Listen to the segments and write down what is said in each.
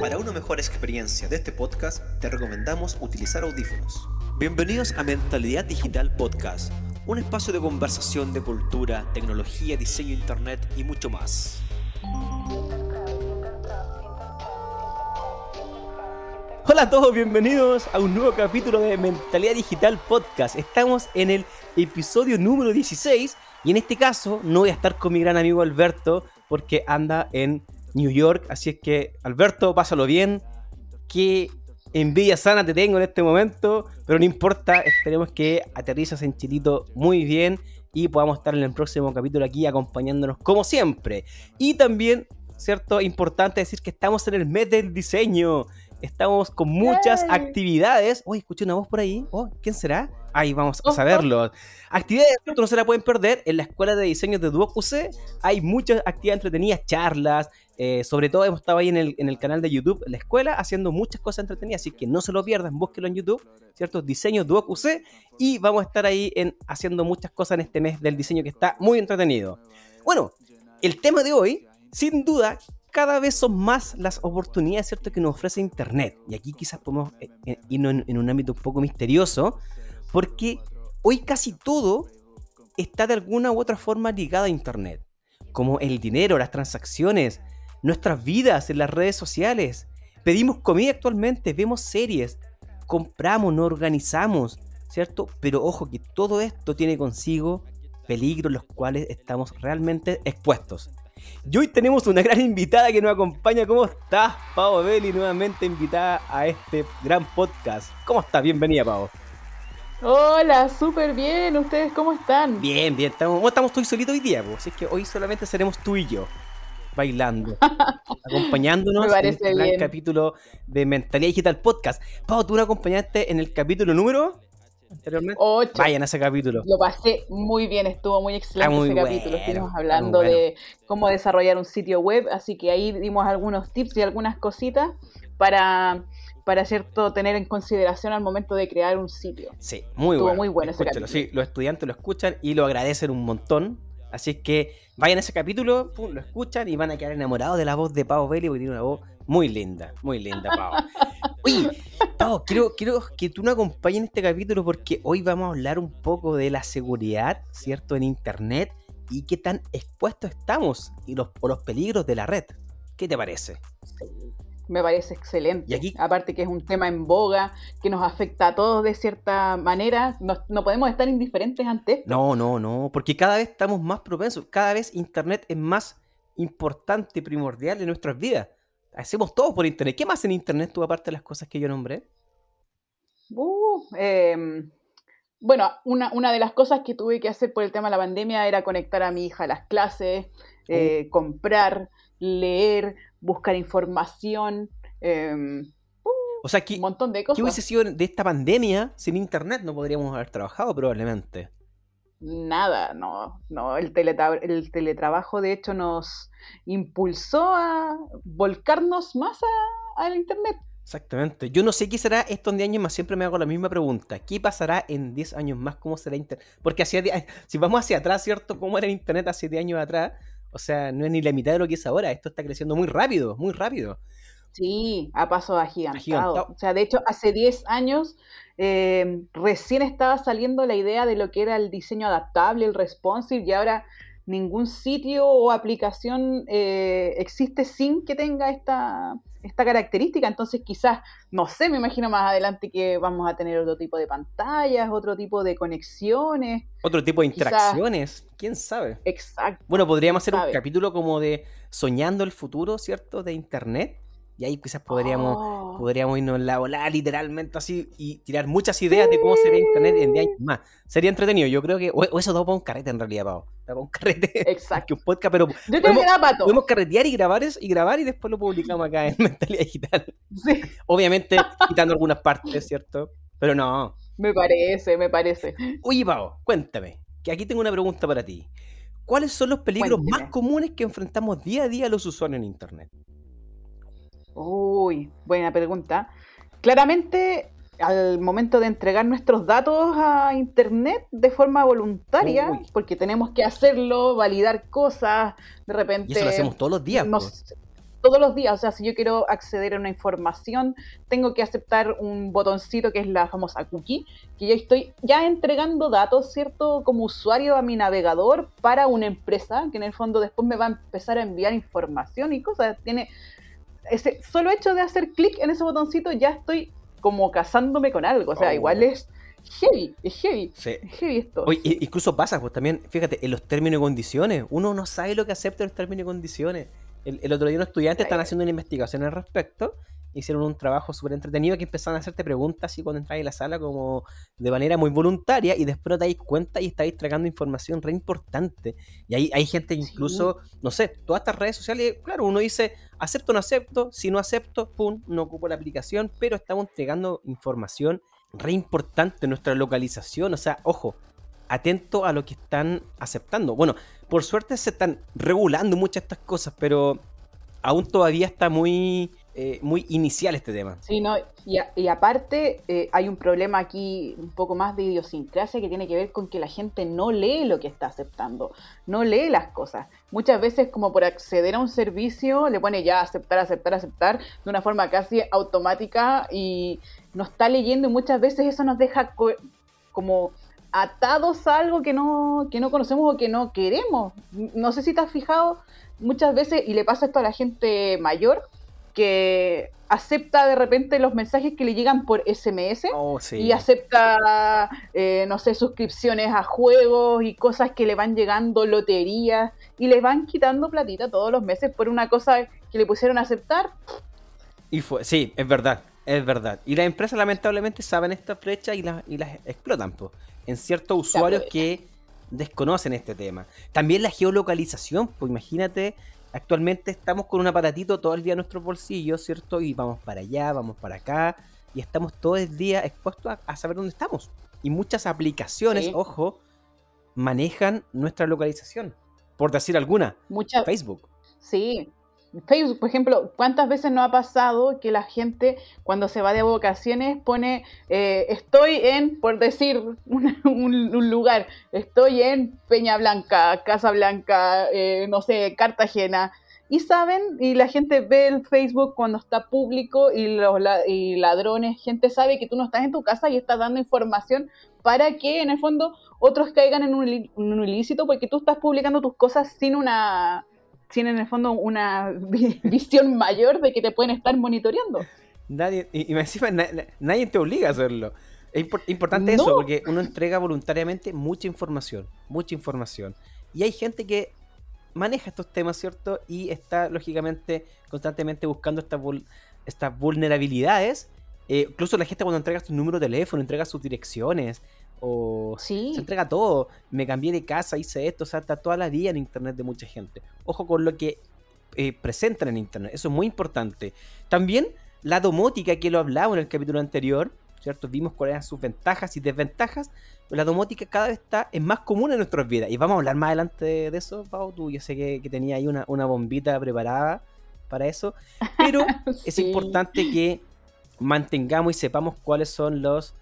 Para una mejor experiencia de este podcast, te recomendamos utilizar audífonos. Bienvenidos a Mentalidad Digital Podcast, un espacio de conversación de cultura, tecnología, diseño, internet y mucho más. Hola a todos, bienvenidos a un nuevo capítulo de Mentalidad Digital Podcast. Estamos en el episodio número 16 y en este caso no voy a estar con mi gran amigo Alberto porque anda en New York. Así es que, Alberto, pásalo bien. Qué envidia sana te tengo en este momento, pero no importa. Esperemos que aterrizas en Chilito muy bien y podamos estar en el próximo capítulo aquí acompañándonos como siempre. Y también, cierto, importante decir que estamos en el mes del diseño. Estamos con muchas actividades. Uy, escuché una voz por ahí. Oh, ¿quién será? Ahí vamos a saberlo. Actividades que no se la pueden perder en la Escuela de Diseño de Duoc UC. Hay muchas actividades entretenidas, charlas. Eh, sobre todo hemos estado ahí en el, en el, canal de YouTube, la escuela, haciendo muchas cosas entretenidas. Así que no se lo pierdan, búsquelo en YouTube, ¿cierto? Diseño Duoc. Y vamos a estar ahí en, haciendo muchas cosas en este mes del diseño que está muy entretenido. Bueno, el tema de hoy, sin duda, cada vez son más las oportunidades ¿cierto? que nos ofrece Internet. Y aquí quizás podemos eh, eh, irnos en, un ámbito un poco misterioso, porque hoy casi todo está de alguna u otra forma ligado a Internet, como el dinero, las transacciones, nuestras vidas en las redes sociales. Pedimos comida actualmente, vemos series, compramos, nos organizamos, ¿cierto? Pero ojo que todo esto tiene consigo peligros los cuales estamos realmente expuestos. Y hoy tenemos una gran invitada que nos acompaña. ¿Cómo estás, Pau Belli? Nuevamente invitada a este gran podcast. ¿Cómo estás? Bienvenida, Pau. Hola, súper bien. ¿Ustedes cómo están? Bien, bien. Estamos, estamos tú y solito hoy día, así que hoy solamente seremos tú y yo bailando, acompañándonos en este gran capítulo de Mentalidad Digital Podcast. Pau, tú nos acompañaste en el capítulo número anteriormente. Vayan a ese capítulo. Lo pasé muy bien, estuvo muy excelente ese capítulo. Estuvimos hablando de cómo desarrollar un sitio web, así que ahí dimos algunos tips y algunas cositas para para cierto tener en consideración al momento de crear un sitio. Sí, muy Estuvo bueno. muy bueno ese capítulo. Sí, los estudiantes lo escuchan y lo agradecen un montón. Así es que vayan a ese capítulo, lo escuchan y van a quedar enamorados de la voz de Pau Belli porque tiene una voz muy linda, muy linda, Pau. Oye, Pau, quiero, quiero que tú nos acompañes en este capítulo porque hoy vamos a hablar un poco de la seguridad, ¿cierto? En Internet y qué tan expuestos estamos y los, por los peligros de la red. ¿Qué te parece? Me parece excelente. Aparte que es un tema en boga, que nos afecta a todos de cierta manera, no, podemos estar indiferentes ante esto. No, no, no, porque cada vez estamos más propensos, cada vez Internet es más importante, primordial en nuestras vidas. Hacemos todo por Internet. ¿Qué más en Internet tú aparte de las cosas que yo nombré? Uh, em, bueno, una, una, de las cosas que tuve que hacer por el tema de la pandemia era conectar a mi hija a las clases, eh, comprar, leer, buscar información. Em, o sea, un montón de cosas. ¿Qué hubiese sido de esta pandemia sin internet? No podríamos haber trabajado probablemente. Nada, no, no. El, el teletrabajo de hecho nos impulsó a volcarnos más al internet. Exactamente. Yo no sé qué será esto en 10 años más, siempre me hago la misma pregunta. ¿Qué pasará en 10 años más? ¿Cómo será Internet? Porque hacia, si vamos hacia atrás, ¿cierto? ¿Cómo era Internet hace 10 años atrás? O sea, no es ni la mitad de lo que es ahora. Esto está creciendo muy rápido, muy rápido. Sí, a paso agigantado. O sea, de hecho, hace 10 años eh, recién estaba saliendo la idea de lo que era el diseño adaptable, el responsive, y ahora ningún sitio o aplicación eh, existe sin que tenga esta, esta característica. Entonces, quizás, no sé, me imagino más adelante que vamos a tener otro tipo de pantallas, otro tipo de conexiones. Otro tipo de interacciones, quién sabe. Exacto. Bueno, podríamos hacer un capítulo como de soñando el futuro, ¿cierto? De Internet. Y ahí quizás podríamos, oh. podríamos irnos la ola literalmente así y tirar muchas ideas de cómo sería Internet en 10 años más. Sería entretenido, yo creo que. O, eso da para un carrete en realidad, Pau. Da para un carrete. Exacto. que un podcast, pero. Yo podemos carretear y grabar, eso, y grabar y después lo publicamos acá en Mentalidad Digital. Sí. Obviamente quitando algunas partes, ¿cierto? Pero no. Me parece, me parece. Oye, Pau, cuéntame, que aquí tengo una pregunta para ti. ¿Cuáles son los peligros más comunes que enfrentamos día a día los usuarios en Internet? Uy, buena pregunta. Claramente, al momento de entregar nuestros datos a Internet de forma voluntaria, porque tenemos que hacerlo, validar cosas, de repente... Y eso lo hacemos todos los días. todos los días. O sea, si yo quiero acceder a una información, tengo que aceptar un botoncito que es la famosa cookie, que yo estoy ya entregando datos, ¿cierto? Como usuario a mi navegador para una empresa, que en el fondo después me va a empezar a enviar información y cosas. Tiene ese solo hecho de hacer clic en ese botoncito ya estoy como casándome con algo. O sea, oh. igual es heavy, es heavy. Es heavy esto. Oye, incluso pasa, pues también, fíjate, en los términos y condiciones, uno no sabe lo que acepta en los términos y condiciones. El, otro día unos estudiantes están haciendo una investigación al respecto, hicieron un trabajo súper entretenido que empezaron a hacerte preguntas y cuando entras en la sala como de manera muy voluntaria y después no te dais cuenta y estáis tragando información re importante. Y hay, hay gente incluso, no sé, todas estas redes sociales, claro, uno dice, acepto o no acepto, si no acepto, pum, no ocupo la aplicación, pero estamos entregando información re importante nuestra localización. O sea, ojo, atento a lo que están aceptando. Bueno, por suerte se están regulando muchas de estas cosas, pero aún todavía está muy, eh, muy inicial este tema. Sí, no, y, aparte eh, hay un problema aquí un poco más de idiosincrasia que tiene que ver con que la gente no lee lo que está aceptando, no lee las cosas. Muchas veces como por acceder a un servicio le pone ya aceptar, aceptar, aceptar de una forma casi automática y no está leyendo y muchas veces eso nos deja como atados a algo que no, que no conocemos o que no queremos. No sé si te has fijado muchas veces, y le pasa esto a la gente mayor, que acepta de repente los mensajes que le llegan por SMS oh, y acepta, eh, no sé, suscripciones a juegos y cosas que le van llegando, loterías, y le van quitando platita todos los meses por una cosa que le pusieron a aceptar. Y fue, sí, es verdad. Es verdad. Y las empresas lamentablemente saben esta flecha y, y las explotan po, en ciertos usuarios que desconocen este tema. También la geolocalización, pues imagínate, actualmente estamos con un aparatito todo el día en nuestros bolsillos, ¿cierto? Y vamos para allá, vamos para acá, y estamos todo el día expuestos a, saber dónde estamos. Y muchas aplicaciones, ojo, manejan nuestra localización. Por decir alguna, Mucha... Facebook. Sí, Facebook, por ejemplo, ¿cuántas veces no ha pasado que la gente cuando se va de vacaciones pone, eh, estoy en, por decir un, lugar, estoy en Peña Blanca, Casa Blanca, eh, no sé, Cartagena, y saben, y la gente ve el Facebook cuando está público y los y ladrones, gente sabe que tú no estás en tu casa y estás dando información para que en el fondo otros caigan en un, un ilícito porque tú estás publicando tus cosas sin una tienen en el fondo una visión mayor de que te pueden estar monitoreando. Nadie, y, encima nadie te obliga a hacerlo. Es importante eso, porque uno entrega voluntariamente mucha información, mucha información. Y hay gente que maneja estos temas, ¿cierto? Y está, lógicamente, constantemente buscando estas, estas vulnerabilidades. Eh, incluso la gente cuando entrega su número de teléfono, entrega sus direcciones, o se entrega todo. Me cambié de casa, hice esto, o sea, está toda la vida en internet de mucha gente. Ojo con lo que eh, presentan en internet, eso es muy importante. También la domótica que lo hablaba en el capítulo anterior, ¿cierto? Vimos cuáles eran sus ventajas y desventajas. La domótica cada vez está, es más común en nuestras vidas. Y vamos a hablar más adelante de eso, Pau. Tú, yo sé que, tenía ahí una, una, bombita preparada para eso. Pero es importante que mantengamos y sepamos cuáles son los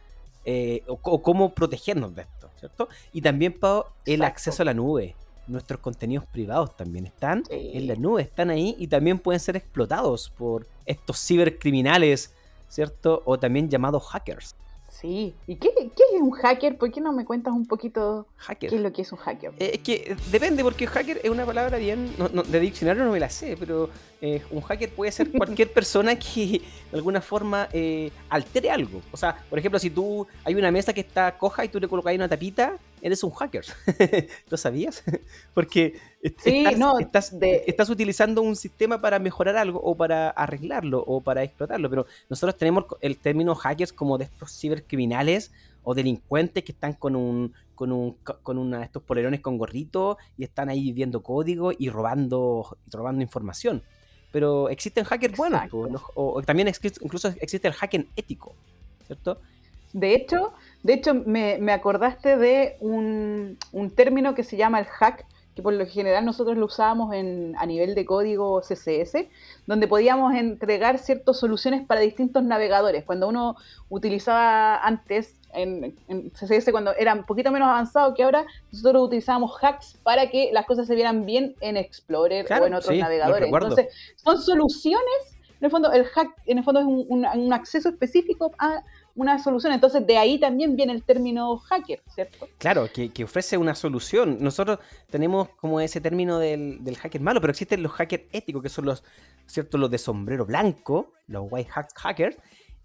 eh, o, cómo protegernos de esto, ¿cierto? Y también, Pau, el acceso a la nube. Nuestros contenidos privados también están en la nube, están ahí y también pueden ser explotados por estos cibercriminales, ¿cierto? O también llamados hackers. Sí. ¿Y qué, es un hacker? ¿Por qué no me cuentas un poquito qué es lo que es un hacker? Eh, es que depende, porque hacker es una palabra bien. de diccionario no me la sé, pero eh, un hacker puede ser cualquier persona que de alguna forma eh, altere algo. O sea, por ejemplo, si tú hay una mesa que está coja y tú le colocas ahí una tapita, eres un hacker. ¿Lo sabías? Porque estás, estás, utilizando un sistema para mejorar algo o para arreglarlo o para explotarlo. Pero nosotros tenemos el término hackers como de estos cibercriminales o delincuentes que están con un con un con una, estos polerones con gorrito y están ahí viendo código y robando y robando información pero existen hackers buenos, o, también incluso existe el hacking ético, ¿cierto? De hecho, de hecho me, acordaste de un, término que se llama el hack, que por lo general nosotros lo usábamos en, a nivel de código CSS, donde podíamos entregar ciertas soluciones para distintos navegadores. Cuando uno utilizaba antes en, CSS cuando era un poquito menos avanzado que ahora, nosotros utilizábamos hacks para que las cosas se vieran bien en Explorer o en otros navegadores. Entonces, son soluciones, en el fondo el hack en el fondo es un acceso específico a una solución. Entonces, de ahí también viene el término hacker, ¿cierto? Claro, que, ofrece una solución. Nosotros tenemos como ese término del, hacker malo, pero existen los hackers éticos, que son los, ¿cierto? Los de sombrero blanco, los white hackers,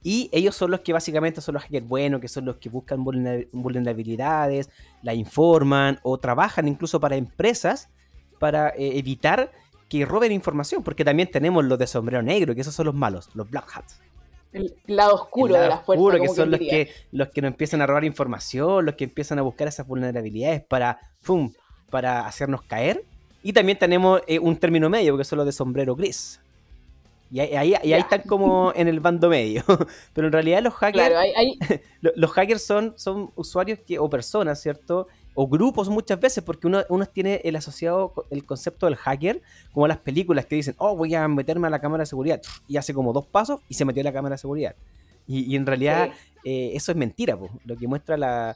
y ellos son los que básicamente son los hackers buenos, que son los que buscan vulnerabilidades, la informan o trabajan incluso para empresas para eh, evitar que roben información, porque también tenemos los de sombrero negro, que esos son los malos, los black hats. El lado oscuro de la fuerza. Oscuro, que son los que, los que nos empiezan a robar información, los que empiezan a buscar esas vulnerabilidades para, ¡fum! para hacernos caer. Y también tenemos eh, un término medio, porque son los de sombrero gris. Y ahí, ahí, están como en el bando medio. Pero en realidad los hackers. los hackers son, son usuarios que, o personas, ¿cierto? O grupos muchas veces, porque uno, uno tiene el asociado el concepto del hacker, como las películas que dicen, oh, voy a meterme a la cámara de seguridad, y hace como dos pasos y se metió a la cámara de seguridad. Y, en realidad eh, eso es mentira, lo que muestra la,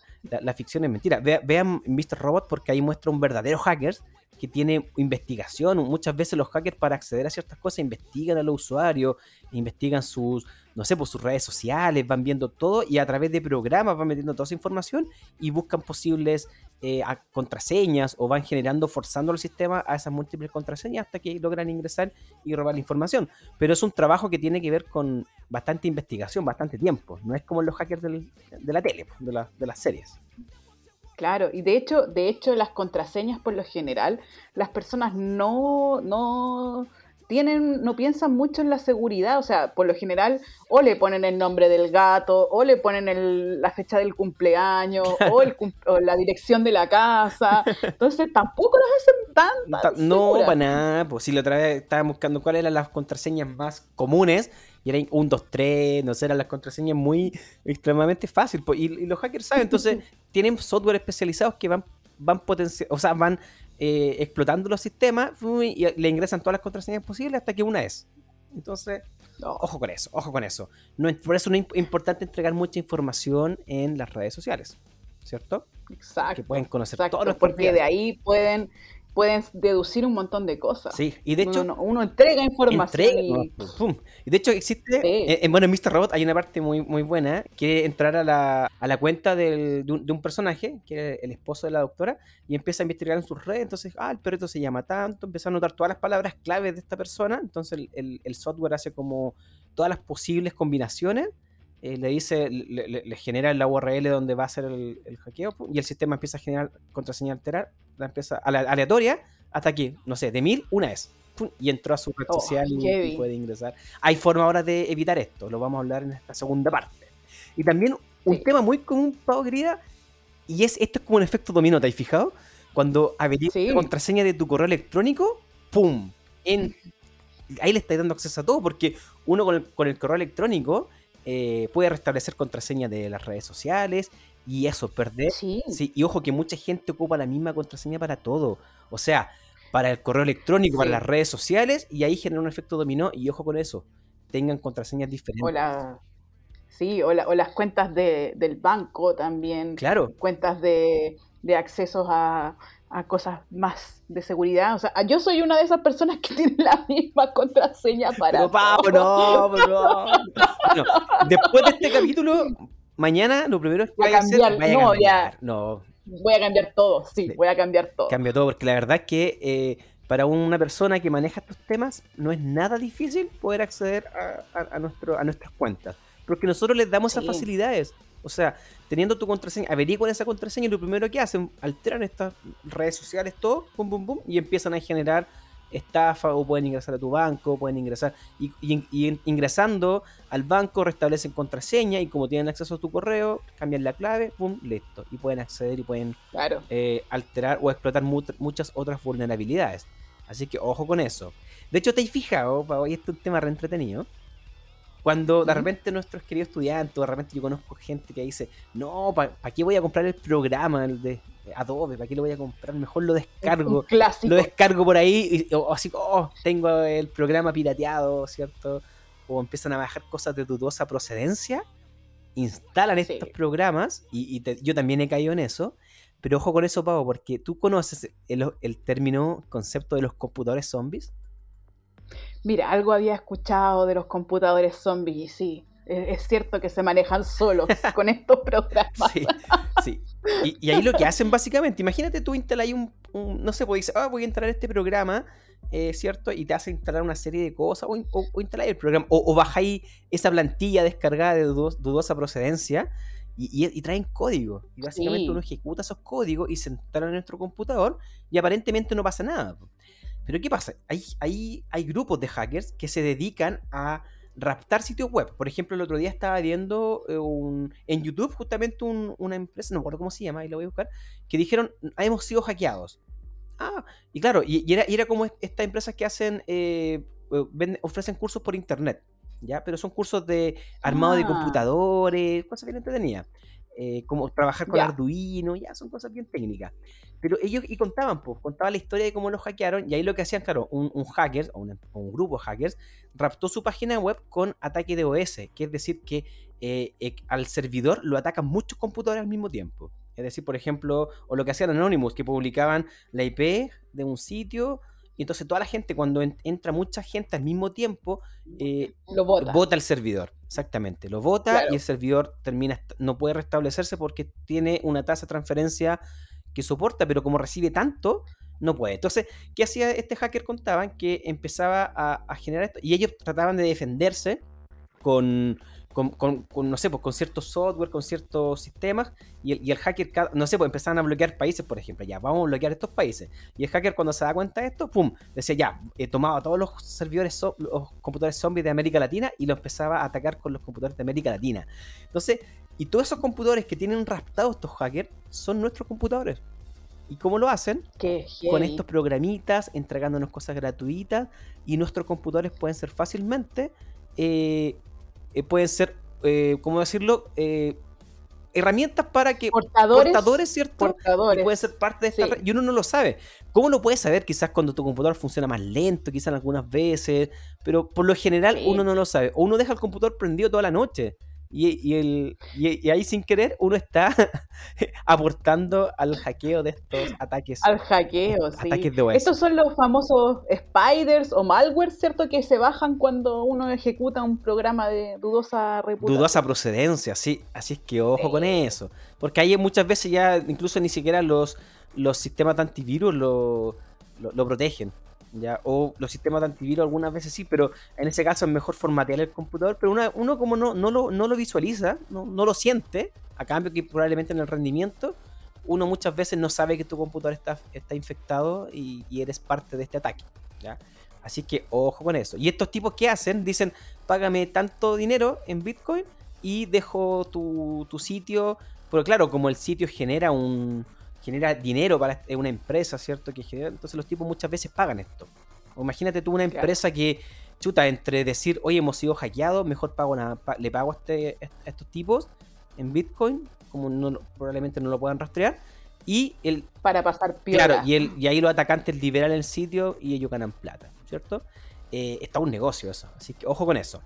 ficción es mentira. vean Mr. Robot porque ahí muestra un verdadero hacker que tiene investigación. Muchas veces los hackers para acceder a ciertas cosas investigan a los usuarios, investigan sus, no sé, por sus redes sociales, van viendo todo y a través de programas van metiendo toda esa información y buscan posibles eh, contraseñas o van generando, forzando el sistema a esas múltiples contraseñas hasta que logran ingresar y robar la información. Pero es un trabajo que tiene que ver con bastante investigación, bastante tiempo. No es como los hackers de la tele, de, de las series. Claro, y de hecho, de hecho las contraseñas por lo general, las personas no, no, tienen, no piensan mucho en la seguridad, o sea, por lo general, o le ponen el nombre del gato, o le ponen la fecha del cumpleaños, o, la dirección de la casa. Entonces tampoco los hacen tan, No, para nada. Pues si la otra vez estaba buscando cuáles eran las contraseñas más comunes, y eran 1, 2, 3, no sé, eran las contraseñas muy extremadamente fáciles. Pues, y, los hackers saben, entonces tienen software especializados que van van o sea, van eh, explotando los sistemas y le ingresan todas las contraseñas posibles hasta que una es. Entonces, ojo con eso, ojo con eso. No, por eso no es importante entregar mucha información en las redes sociales, ¿cierto? Exacto. Que pueden conocer todos los Porque de ahí pueden pueden deducir un montón de cosas. Sí, y de hecho... Uno, entrega información y... y... de hecho existe... Eh, en, bueno, en Mr. Robot hay una parte muy, muy buena, que entrar a la, a la cuenta de, un, personaje, que es el esposo de la doctora, y empieza a investigar en sus redes, entonces, ah, el perrito se llama tanto, empieza a anotar todas las palabras claves de esta persona, entonces el, el software hace como todas las posibles combinaciones eh, le dice, le, genera la URL donde va a ser el, hackeo y el sistema empieza a generar contraseña alterar, la empieza aleatoria hasta aquí, no sé, de mil, una es. Y entró a su red oh, social y, puede ingresar. Hay forma ahora de evitar esto, lo vamos a hablar en esta segunda parte. Y también un tema muy común, Pau querida, y es esto es como un efecto dominó, ¿te has fijado? Cuando habilitas la contraseña de tu correo electrónico, ¡pum! En, ahí le estáis dando acceso a todo, porque uno con el, con el correo electrónico eh, puede restablecer contraseña de las redes sociales y eso, perder. Sí. Y ojo que mucha gente ocupa la misma contraseña para todo. O sea, para el correo electrónico, para las redes sociales y ahí genera un efecto dominó y ojo con eso. Tengan contraseñas diferentes. O Sí, o, las cuentas del banco también. Claro. Cuentas de, de accesos a, a cosas más de seguridad. O sea, yo soy una de esas personas que tiene la misma contraseña para. Pero, no, bueno, después de este capítulo, mañana lo primero es que voy a cambiar. no, ya. No. Voy a cambiar todo, sí, voy a cambiar todo. Cambio todo, porque la verdad es que eh, para una persona que maneja estos temas no es nada difícil poder acceder a, nuestro, a nuestras cuentas. Porque nosotros les damos esas facilidades. O sea, teniendo tu contraseña, averiguan esa contraseña y lo primero que hacen, alteran estas redes sociales, todo, pum, pum, pum, y empiezan a generar estafa o pueden ingresar a tu banco, pueden ingresar y, ingresando al banco restablecen contraseña y como tienen acceso a tu correo, cambian la clave, pum, listo. Y pueden acceder y pueden eh, alterar o explotar muchas otras vulnerabilidades. Así que ojo con eso. De hecho, te has fijado, y este es un tema re entretenido cuando de repente nuestros queridos estudiantes, de repente yo conozco gente que dice, no, ¿para qué voy a comprar el programa de Adobe? ¿Para qué lo voy a comprar? Mejor lo descargo. Lo descargo por ahí, o así, oh, tengo el programa pirateado, ¿cierto? O empiezan a bajar cosas de dudosa procedencia. instalan estos programas, y, yo también he caído en eso, pero ojo con eso, Pavo, porque tú conoces el, el término, concepto de los computadores zombies. Mira, algo había escuchado de los computadores zombies y sí, es, cierto que se manejan solos con estos programas. Sí, sí. Y, ahí lo que hacen básicamente, imagínate tú instalas un, un, no sé, pues dices, ah, voy a instalar este programa, eh, ¿cierto? Y te hace instalar una serie de cosas, o, o, instalar el programa, o, o bajáis esa plantilla descargada de dudosa procedencia, y, traen código. Y básicamente uno ejecuta esos códigos y se instalan en nuestro computador y aparentemente no pasa nada. Pero ¿qué pasa? Hay, hay, hay grupos de hackers que se dedican a raptar sitios web. Por ejemplo, el otro día estaba viendo eh, un, en YouTube justamente una empresa, no recuerdo cómo se llama, ahí lo voy a buscar, que dijeron, ah, hemos sido hackeados. Ah, y claro, y, era, era, como estas empresas que hacen, eh, eh, ofrecen cursos por internet. ¿ya? Pero son cursos de armado de ah. computadores, cosas bien entretenidas. Eh, como trabajar con Arduino, ya son cosas bien técnicas. Pero ellos y contaban, pues, contaban la historia de cómo los hackearon y ahí lo que hacían, claro, un, hacker o un, grupo de hackers raptó su página web con ataque de OS, que es decir que eh, eh, al servidor lo atacan muchos computadores al mismo tiempo. Es decir, por ejemplo, o lo que hacían Anonymous, que publicaban la IP de un sitio y entonces toda la gente, cuando entra mucha gente al mismo tiempo, eh, lo vota. el servidor. Exactamente, lo vota y el servidor termina, no puede restablecerse porque tiene una tasa de transferencia que soporta, pero como recibe tanto, no puede. Entonces, ¿qué hacía este hacker? Contaban que empezaba a, generar esto y ellos trataban de defenderse con, con, no sé, pues con ciertos software, con ciertos sistemas, y el, hacker, no sé, pues empezaban a bloquear países, por ejemplo, ya, vamos a bloquear estos países. Y el hacker cuando se da cuenta de esto, pum, decía, ya, he tomado todos los servidores, los computadores zombies de América Latina y lo empezaba a atacar con los computadores de América Latina. Entonces, y todos esos computadores que tienen raptados estos hackers son nuestros computadores. ¿Y cómo lo hacen? Con estos programitas, entregándonos cosas gratuitas, y nuestros computadores pueden ser fácilmente eh, eh, pueden ser, eh, ¿cómo decirlo? Eh, herramientas para que portadores, portadores ¿cierto? Portadores. pueden ser parte de esta y uno no lo sabe. ¿Cómo lo puedes saber? Quizás cuando tu computador funciona más lento, quizás algunas veces, pero por lo general uno no lo sabe. O uno deja el computador prendido toda la noche y, el, y, ahí sin querer uno está aportando al hackeo de estos ataques. Al hackeo, sí. Estos son los famosos spiders o malware, ¿cierto? Que se bajan cuando uno ejecuta un programa de dudosa reputación. Dudosa procedencia, sí. Así es que ojo con eso. Porque ahí muchas veces ya incluso ni siquiera los, los sistemas de antivirus lo, lo protegen. ¿Ya? O los sistemas de antivirus algunas veces sí, pero en ese caso es mejor formatear el computador, pero uno como no, no, lo, no lo visualiza, no, no, lo siente, a cambio que probablemente en el rendimiento, uno muchas veces no sabe que tu computador está, está infectado y, eres parte de este ataque, ¿ya? Así que ojo con eso. Y estos tipos que hacen, dicen, págame tanto dinero en Bitcoin y dejo tu, tu sitio, pero claro, como el sitio genera un genera dinero para una empresa, ¿cierto? Que genera, entonces los tipos muchas veces pagan esto. O imagínate tú una empresa que, chuta, entre decir, oye, hemos sido hackeados, mejor pago le pago a, este, estos tipos en Bitcoin, como no, probablemente no lo puedan rastrear, y el... Para pasar piola. Claro, y, el, y ahí los atacantes liberan el sitio y ellos ganan plata, ¿cierto? Eh, está un negocio eso, así que ojo con eso,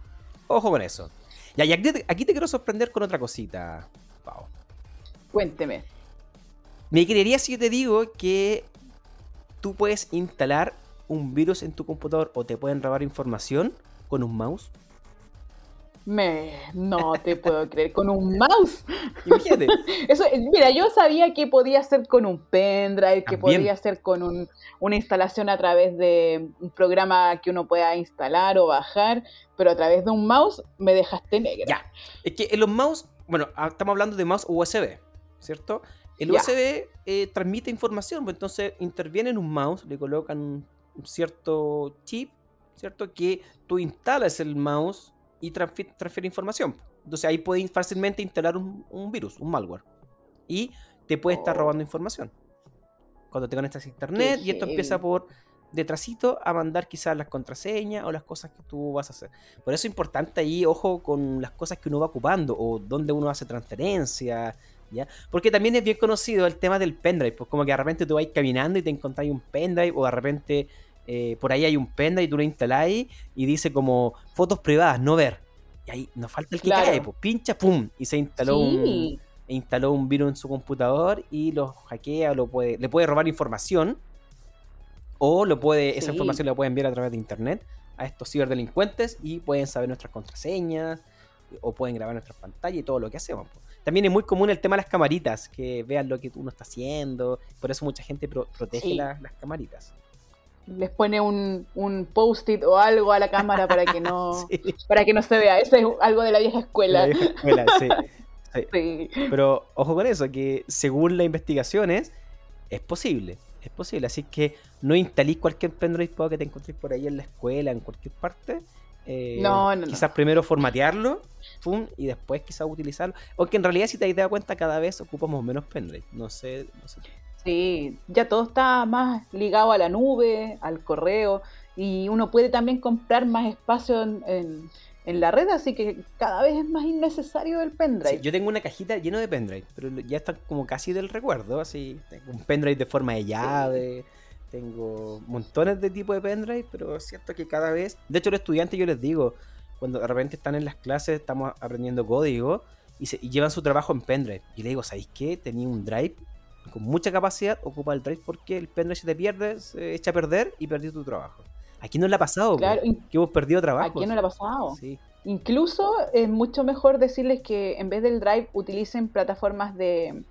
ojo con eso. Ya, y aquí, aquí te quiero sorprender con otra cosita, Pau. Cuénteme. Me creería si yo te digo que tú puedes instalar un virus en tu computador o te pueden robar información con un mouse. Me, no te puedo creer, con un mouse. Imagínate. Eso, mira, yo sabía que podía ser con un pendrive, que podía ser con un, una instalación a través de un programa que uno pueda instalar o bajar, pero a través de un mouse me dejaste negra. Ya, es que en los mouse, bueno, ah, estamos hablando de mouse USB, ¿cierto? El USB eh, transmite información, pues entonces interviene en un mouse, le colocan un cierto chip, ¿cierto? Que tú instalas el mouse y transfiere, información. Entonces ahí puedes fácilmente instalar un, virus, un malware. Y te puede estar robando oh. información. Cuando te conectas a internet y esto empieza por detrásito a mandar quizás las contraseñas o las cosas que tú vas a hacer. Por eso es importante ahí, ojo con las cosas que uno va ocupando o dónde uno hace transferencias porque también es bien conocido el tema del pendrive, pues como que de repente tú vas caminando y te encontráis un pendrive, o de repente eh, por ahí hay un pendrive y tú lo instaláis y dice como fotos privadas, no ver. Y ahí nos falta el que cae, pues, pincha, pum, y se instaló un instaló un virus en su computador y lo hackea, lo puede, le puede robar información o lo puede, esa información la puede enviar a través de internet a estos ciberdelincuentes y pueden saber nuestras contraseñas o pueden grabar nuestras pantallas y todo lo que hacemos. También es muy común el tema de las camaritas, que vean lo que uno está haciendo, por eso mucha gente protege las camaritas les pone un, un post-it o algo a la cámara para que no para que no se vea. Eso es algo de la vieja escuela. Pero ojo con eso, que según las investigaciones es posible. Es posible. Así que no instalís cualquier pendrive que te encontréis por ahí en la escuela, en cualquier parte. Eh, no, no, quizás primero formatearlo y después quizás utilizarlo. Aunque en realidad, si te das cuenta, cada vez ocupamos menos pendrive. No sé, no sé. Sí, ya todo está más ligado a la nube, al correo, y uno puede también comprar más espacio en, la red, así que cada vez es más innecesario el pendrive. yo tengo una cajita llena de pendrive, pero ya está como casi del recuerdo, así, tengo un pendrive de forma de llave, tengo montones de tipos de pendrive, pero es cierto que cada vez, de hecho los estudiantes yo les digo, cuando de repente están en las clases, estamos aprendiendo código, y, se, llevan su trabajo en pendrive. Y le digo, ¿sabéis qué? Tenía un drive con mucha capacidad, ocupa el drive porque el pendrive se te pierde, se echa a perder y perdí tu trabajo. Aquí no le ha pasado, claro, que hemos perdido trabajo. Aquí no le ha pasado. Sí. Incluso es mucho mejor decirles que en vez del drive utilicen plataformas de,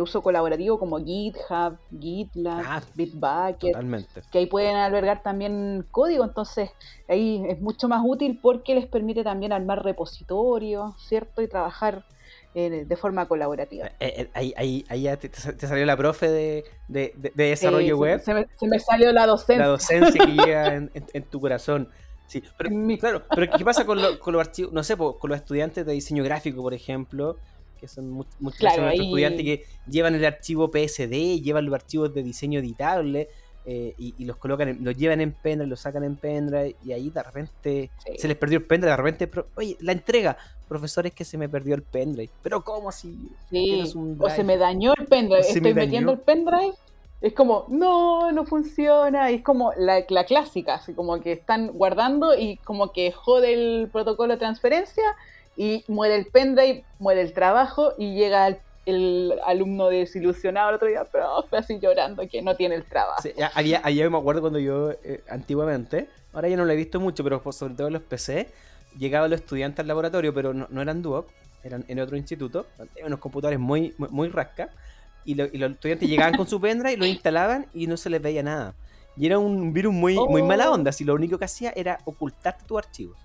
uso colaborativo como GitHub, GitLab, ah, Bitbucket, totalmente. que ahí pueden albergar también código, entonces ahí es mucho más útil porque les permite también armar repositorios, ¿cierto? Y trabajar de forma colaborativa. Eh, eh, ahí, ya te, salió la profe de, desarrollo web. Se me, salió la docencia. La docencia que llega en, tu corazón. Sí, pero, claro, pero ¿qué pasa con, con los archivos? No sé, con los estudiantes de diseño gráfico, por ejemplo, que son muchos estudiantes que llevan el archivo PSD, llevan los archivos de diseño editable eh, y, los colocan, los llevan en pendrive, los sacan en pendrive y ahí de repente se les perdió el pendrive, de repente, oye, la entrega, profesores que se me perdió el pendrive, pero ¿cómo si? o se me dañó el pendrive, estoy metiendo el pendrive, es como, no, no funciona, y es como la, la clásica, así como que están guardando y como que jode el protocolo de transferencia y muere el pendrive, muere el trabajo y llega el el alumno desilusionado el otro día, pero fue así llorando que no tiene el trabajo. Sí, había, me acuerdo cuando yo, eh, antiguamente, ahora ya no lo he visto mucho, pero sobre todo en los PC, llegaban los estudiantes al laboratorio, pero no, eran Duoc, eran en otro instituto, unos computadores muy, muy, rasca, y, los estudiantes llegaban con su pendrive, lo instalaban y no se les veía nada. Y era un virus muy, muy mala oh. onda, si lo único que hacía era ocultar tus archivos.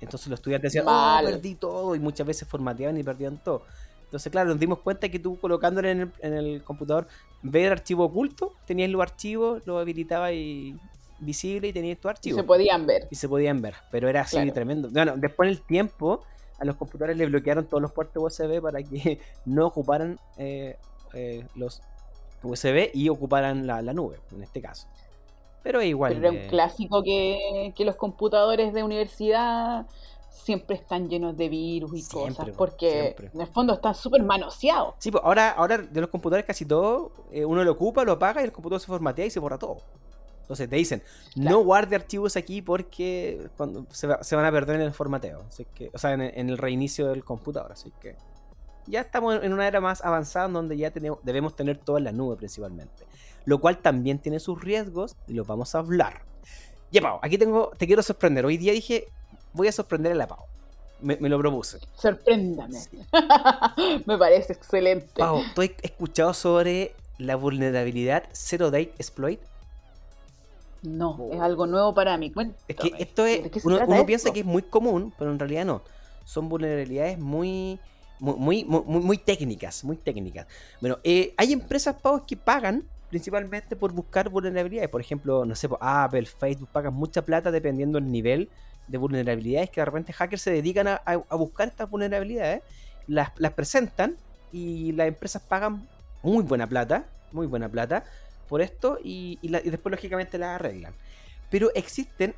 Entonces los estudiantes decían, oh, perdí todo, y muchas veces formateaban y perdían todo. Entonces, claro, nos dimos cuenta que tú colocándolo en el, computador, ver archivo oculto, tenías los archivos, lo habilitaba y visible y tenías tu archivo. Y se podían ver. Y se podían ver, pero era así tremendo. Bueno, después en el tiempo, a los computadores le bloquearon todos los puertos USB para que no ocuparan eh, eh, los USB y ocuparan la, nube, en este caso. Pero igual. Pero era un clásico que, que los computadores de universidad siempre están llenos de virus y cosas, porque en el fondo están súper manoseados. Sí, pues ahora, ahora de los computadores casi todo, eh, uno lo ocupa, lo apaga y el computador se formatea y se borra todo. Entonces te dicen, no guarde archivos aquí porque cuando se, van a perder en el formateo. Así que, o sea, en, el reinicio del computador. Así que ya estamos en una era más avanzada en donde ya tenemos, debemos tener todo en la nube principalmente. Lo cual también tiene sus riesgos y los vamos a hablar. Ya, Pau, aquí tengo, te quiero sorprender. Hoy día dije, voy a sorprender a la Pau. Me, lo propuse. Sorpréndame. me parece excelente. Pau, ¿tú has escuchado sobre la vulnerabilidad Zero Day Exploit? No, es algo nuevo para mí. es que esto es. Uno, piensa que es muy común, pero en realidad no. Son vulnerabilidades muy. Muy, muy, muy, técnicas, muy técnicas. Bueno, eh, hay empresas, Pau, que pagan principalmente por buscar vulnerabilidades. Por ejemplo, no sé, Apple, Facebook pagan mucha plata dependiendo del nivel de vulnerabilidades que de repente hackers se dedican a, buscar estas vulnerabilidades, las, presentan y las empresas pagan muy buena plata, muy buena plata por esto y, después lógicamente las arreglan. Pero existen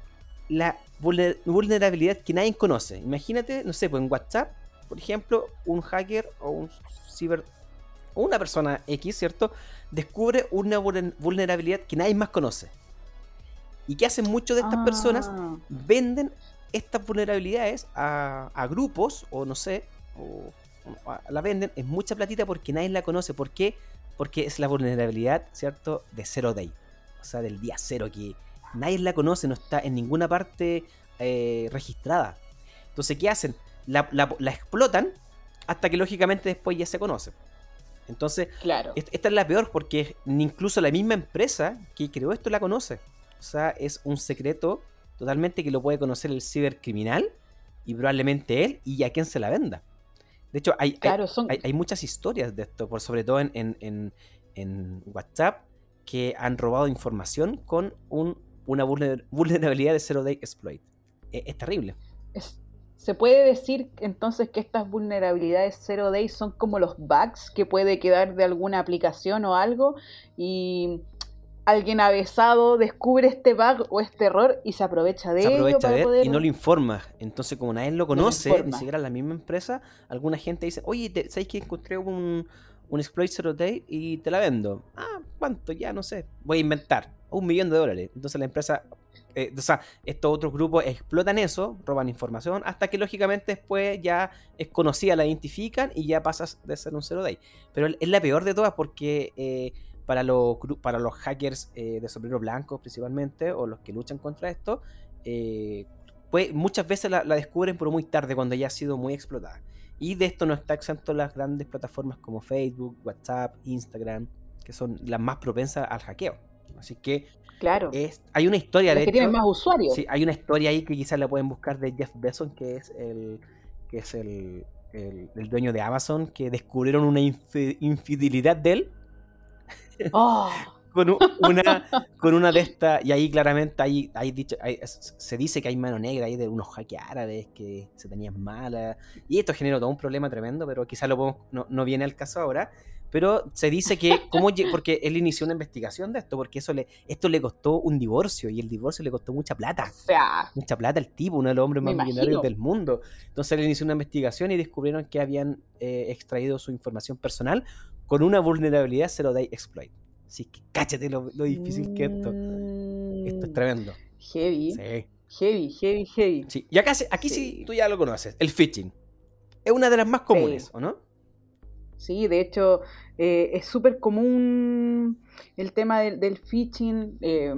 la vulnerabilidad que nadie conoce. Imagínate, no sé, pues en WhatsApp, por ejemplo, un hacker o un ciber una persona X, ¿cierto? Descubre una vulnerabilidad que nadie más conoce. ¿Y qué hacen muchos de estas personas? Ah. Venden estas vulnerabilidades a, grupos o no sé, o, la venden en mucha platita porque nadie la conoce. ¿Por qué? Porque es la vulnerabilidad, ¿cierto? De Zero Day. O sea, del día cero, que nadie la conoce, no está en ninguna parte eh, registrada. Entonces, ¿qué hacen? La, explotan hasta que lógicamente después ya se conoce. Entonces, claro. esta es la peor porque incluso la misma empresa que creó esto la conoce. O sea, es un secreto totalmente que lo puede conocer el cibercriminal y probablemente él y a quien se la venda. De hecho, hay, hay, muchas historias de esto, por sobre todo en, WhatsApp, que han robado información con un, una vulnerabilidad de Zero Day Exploit. E, es, terrible. ¿Se puede decir entonces que estas vulnerabilidades Zero Day son como los bugs que puede quedar de alguna aplicación o algo? Y alguien avesado descubre este bug o este error y se aprovecha de se aprovecha de él y no lo informa. Entonces, como nadie lo conoce, ni siquiera la misma empresa, alguna gente dice, oye, ¿sabes que encontré un, un exploit zero day y te la vendo? Ah, ¿cuánto? Ya no sé. Voy a inventar. Un millón de dólares. Entonces la empresa... Eh, o sea, estos otros grupos explotan eso, roban información, hasta que lógicamente después ya es conocida, la identifican y ya pasas de ser un zero day. Pero es la peor de todas porque... Eh, para los, hackers eh, de sombrero blanco principalmente, o los que luchan contra esto, pues muchas veces la, descubren pero muy tarde, cuando ya ha sido muy explotada. Y de esto no está exento las grandes plataformas como Facebook, WhatsApp, Instagram, que son las más propensas al hackeo. Así que claro. es, hay una historia de que tienen más usuarios. Sí, hay una historia ahí que quizás la pueden buscar de Jeff Bezos, que es el que es el, el, dueño de Amazon, que descubrieron una infidelidad de él Oh. con una, con una de estas, y ahí claramente hay, hay dicho, se dice que hay mano negra ahí de unos hackers árabes que se tenían malas, y esto generó todo un problema tremendo, pero quizás lo podemos, no, no, viene al caso ahora, pero se dice que, ¿cómo, porque él inició una investigación de esto, porque eso le, esto le costó un divorcio, y el divorcio le costó mucha plata, mucha plata al tipo, uno de los hombres más millonarios del mundo, entonces él inició una investigación y descubrieron que habían eh, extraído su información personal con una vulnerabilidad Zero Day Exploit. Así que cáchate lo, difícil que esto. Esto es mm. tremendo. Heavy. Sí. Heavy, heavy, heavy. Sí. Y acá, aquí sí. tú ya lo conoces. El phishing. Es una de las más comunes, ¿o no? Sí, de hecho, eh, es súper común el tema del, del phishing. Eh,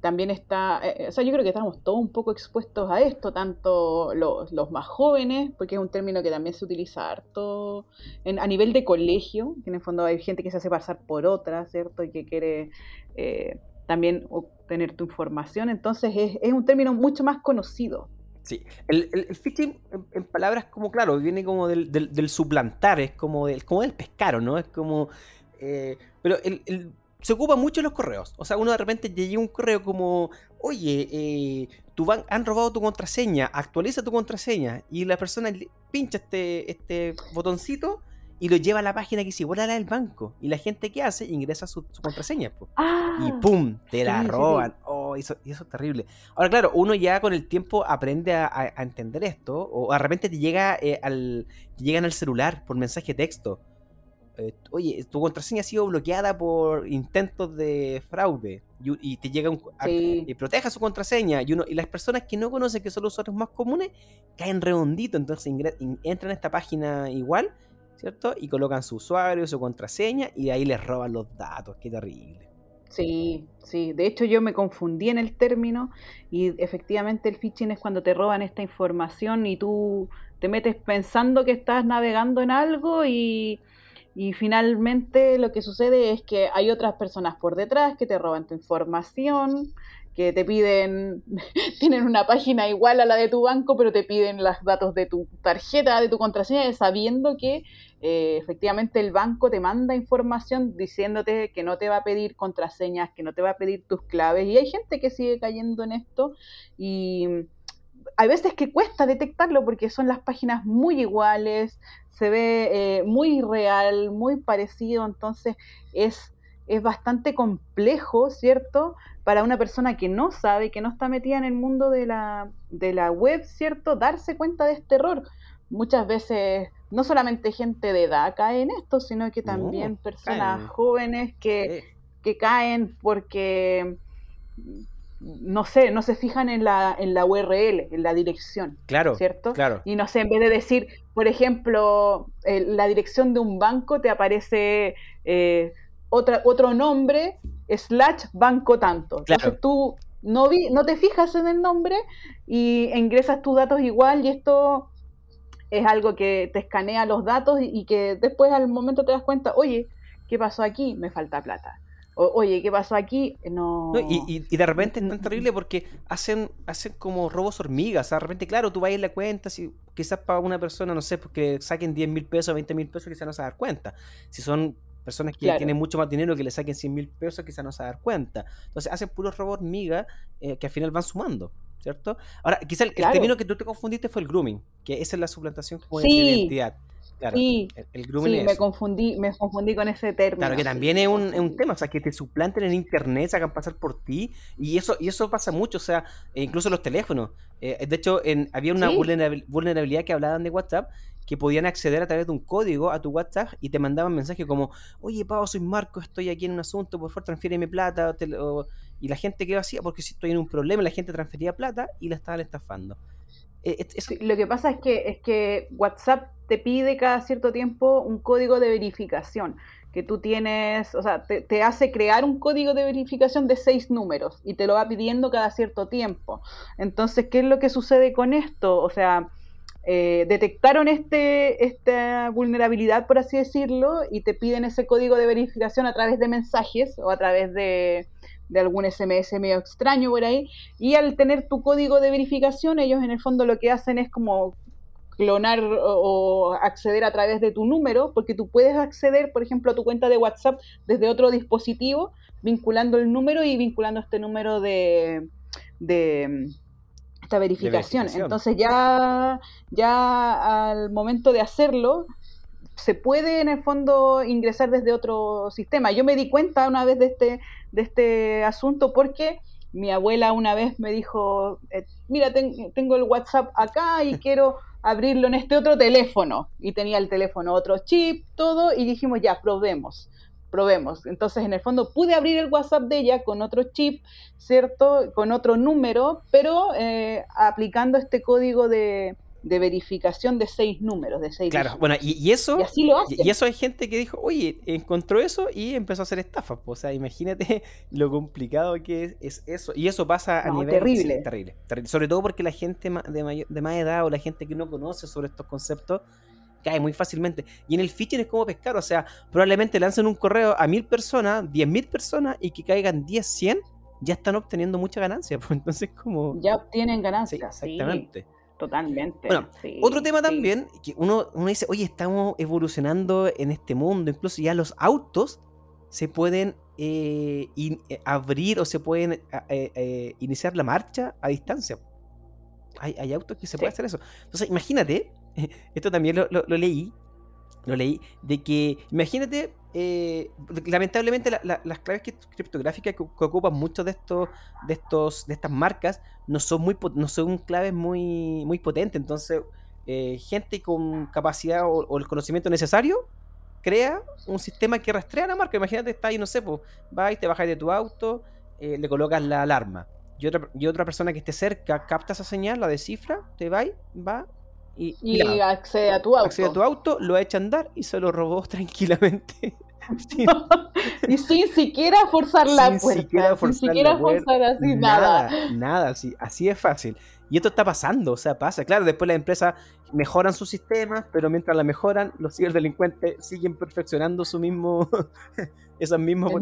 también está, eh, o sea, yo creo que estamos todos un poco expuestos a esto, tanto los, los más jóvenes, porque es un término que también se utiliza harto en, a nivel de colegio, que en el fondo hay gente que se hace pasar por otra, ¿cierto? Y que quiere eh, también obtener tu información, entonces es, es, un término mucho más conocido. Sí, el, el, phishing, en, palabras como, claro, viene como del, del, suplantar, es como del, como del pescaro, ¿no? Es como... pero el se ocupa mucho en los correos. O sea, uno de repente llega un correo como, oye, eh, tu han robado tu contraseña, actualiza tu contraseña. Y la persona pincha este, este botoncito y lo lleva a la página que es igual a la del banco. Y la gente que hace ingresa su, contraseña. y ah, ¡pum! Te la roban. Eso, y eso es terrible. Ahora, claro, uno ya con el tiempo aprende a, entender esto. O de repente te llega eh, al. Te llegan al celular por mensaje de texto. Eh, oye, tu contraseña ha sido bloqueada por intentos de fraude y, te llega un... y proteja su contraseña y, uno, y las personas que no conocen que son los usuarios más comunes caen redondito, entonces entran a esta página igual, ¿cierto? Y colocan su usuario, su contraseña y ahí les roban los datos, qué terrible. Sí, sí, de hecho yo me confundí en el término y efectivamente el phishing es cuando te roban esta información y tú te metes pensando que estás navegando en algo y y finalmente lo que sucede es que hay otras personas por detrás que te roban tu información, que te piden, tienen una página igual a la de tu banco, pero te piden los datos de tu tarjeta, de tu contraseña, sabiendo que eh, efectivamente el banco te manda información diciéndote que no te va a pedir contraseñas, que no te va a pedir tus claves. Y hay gente que sigue cayendo en esto y hay veces que cuesta detectarlo porque son las páginas muy iguales, se ve eh, muy real, muy parecido, entonces es, es bastante complejo, ¿cierto? Para una persona que no sabe, que no está metida en el mundo de la, de la web, ¿cierto? Darse cuenta de este error. Muchas veces no solamente gente de edad cae en esto, sino que también personas jóvenes que, que caen porque no sé, no se fijan en la, en la URL, en la dirección. Claro. ¿Cierto? Claro. Y no sé, en vez de decir, por ejemplo, la dirección de un banco, te aparece eh, otra, otro nombre, slash banco tanto. Entonces tú no, vi, no te fijas en el nombre y ingresas tus datos igual y esto es algo que te escanea los datos y, que después al momento te das cuenta, oye, ¿qué pasó aquí? Me falta plata. oye, ¿qué pasó aquí? No. y, de repente es tan terrible porque hacen, hacen como robos hormigas. O sea, de repente, claro, tú vas en la cuenta, si quizás para una persona, no sé, porque saquen 10 mil pesos, 20 mil pesos, quizás no se va a dar cuenta. Si son personas que tienen mucho más dinero que le saquen 100 mil pesos, quizás no se va a dar cuenta. Entonces hacen puros robos hormigas eh, que al final van sumando. ¿cierto? Ahora, quizá el, término que tú te confundiste fue el grooming, que esa es la suplantación como de identidad. Claro, sí, el, grooming sí me confundí, me confundí con ese término. Claro, que también es un, es un, tema, o sea, que te suplanten en internet, se hagan pasar por ti, y eso, y eso pasa mucho, o sea, e incluso los teléfonos. Eh, de hecho, en, había una vulnerabilidad que hablaban de WhatsApp, que podían acceder a través de un código a tu WhatsApp y te mandaban mensajes como, oye, Pau, soy Marco, estoy aquí en un asunto, por favor, transfiéreme plata, y la gente quedó así, porque si estoy en un problema, la gente transfería plata y la estaban estafando. Eh, lo que pasa es que, es que WhatsApp te pide cada cierto tiempo un código de verificación que tú tienes, o sea, te, hace crear un código de verificación de seis números y te lo va pidiendo cada cierto tiempo. Entonces, ¿qué es lo que sucede con esto? O sea, eh, detectaron este, esta vulnerabilidad, por así decirlo, y te piden ese código de verificación a través de mensajes o a través de, de algún SMS medio extraño por ahí. Y al tener tu código de verificación, ellos en el fondo lo que hacen es como clonar o acceder a través de tu número, porque tú puedes acceder, por ejemplo, a tu cuenta de WhatsApp desde otro dispositivo, vinculando el número y vinculando este número de, de esta verificación. Entonces ya, ya al momento de hacerlo, se puede en el fondo ingresar desde otro sistema. Yo me di cuenta una vez de este, de este asunto porque mi abuela una vez me dijo, eh, mira, tengo el WhatsApp acá y quiero abrirlo en este otro teléfono. Y tenía el teléfono otro chip, todo, y dijimos, ya, probemos probemos. Entonces, en el fondo, pude abrir el WhatsApp de ella con otro chip, ¿cierto? Con otro número, pero eh, aplicando este código de, verificación de seis números, de seis Claro, bueno, y, eso. Y, eso hay gente que dijo, oye, encontró eso y empezó a hacer estafas. O sea, imagínate lo complicado que es, eso. Y eso pasa a nivel. Terrible. terrible. Sobre todo porque la gente de, de más edad o la gente que no conoce sobre estos conceptos cae muy fácilmente. Y en el phishing es como pescar, o sea, probablemente lancen un correo a mil personas, diez mil personas y que caigan 10, 100, ya están obteniendo mucha ganancia. Pues entonces, como. Ya obtienen ganancias. exactamente. totalmente. Bueno, otro tema también, que uno, uno dice, oye, estamos evolucionando en este mundo, incluso ya los autos se pueden eh, eh, abrir o se pueden eh, iniciar la marcha a distancia. Hay, hay autos que se puede hacer eso. Entonces, imagínate esto también lo, leí, lo leí, de que, imagínate, eh, lamentablemente las claves criptográficas que, ocupan muchos de estos, de estos, de estas marcas no son muy, no son claves muy, muy potentes, entonces eh, gente con capacidad o, el conocimiento necesario crea un sistema que rastrea la marca. Imagínate, está ahí, no sé, pues, vas y te bajas de tu auto, eh, le colocas la alarma. Y otra, y otra persona que esté cerca capta esa señal, la descifra, te va, va y, accede a tu auto. Accede a tu auto, lo echa a andar y se lo robó tranquilamente. y sin siquiera forzar la puerta. sin siquiera forzar así nada. Nada, nada así, así es fácil. Y esto está pasando, o sea, pasa. Claro, después las empresas mejoran sus sistemas, pero mientras la mejoran, los ciberdelincuentes siguen perfeccionando su mismo, esas mismas...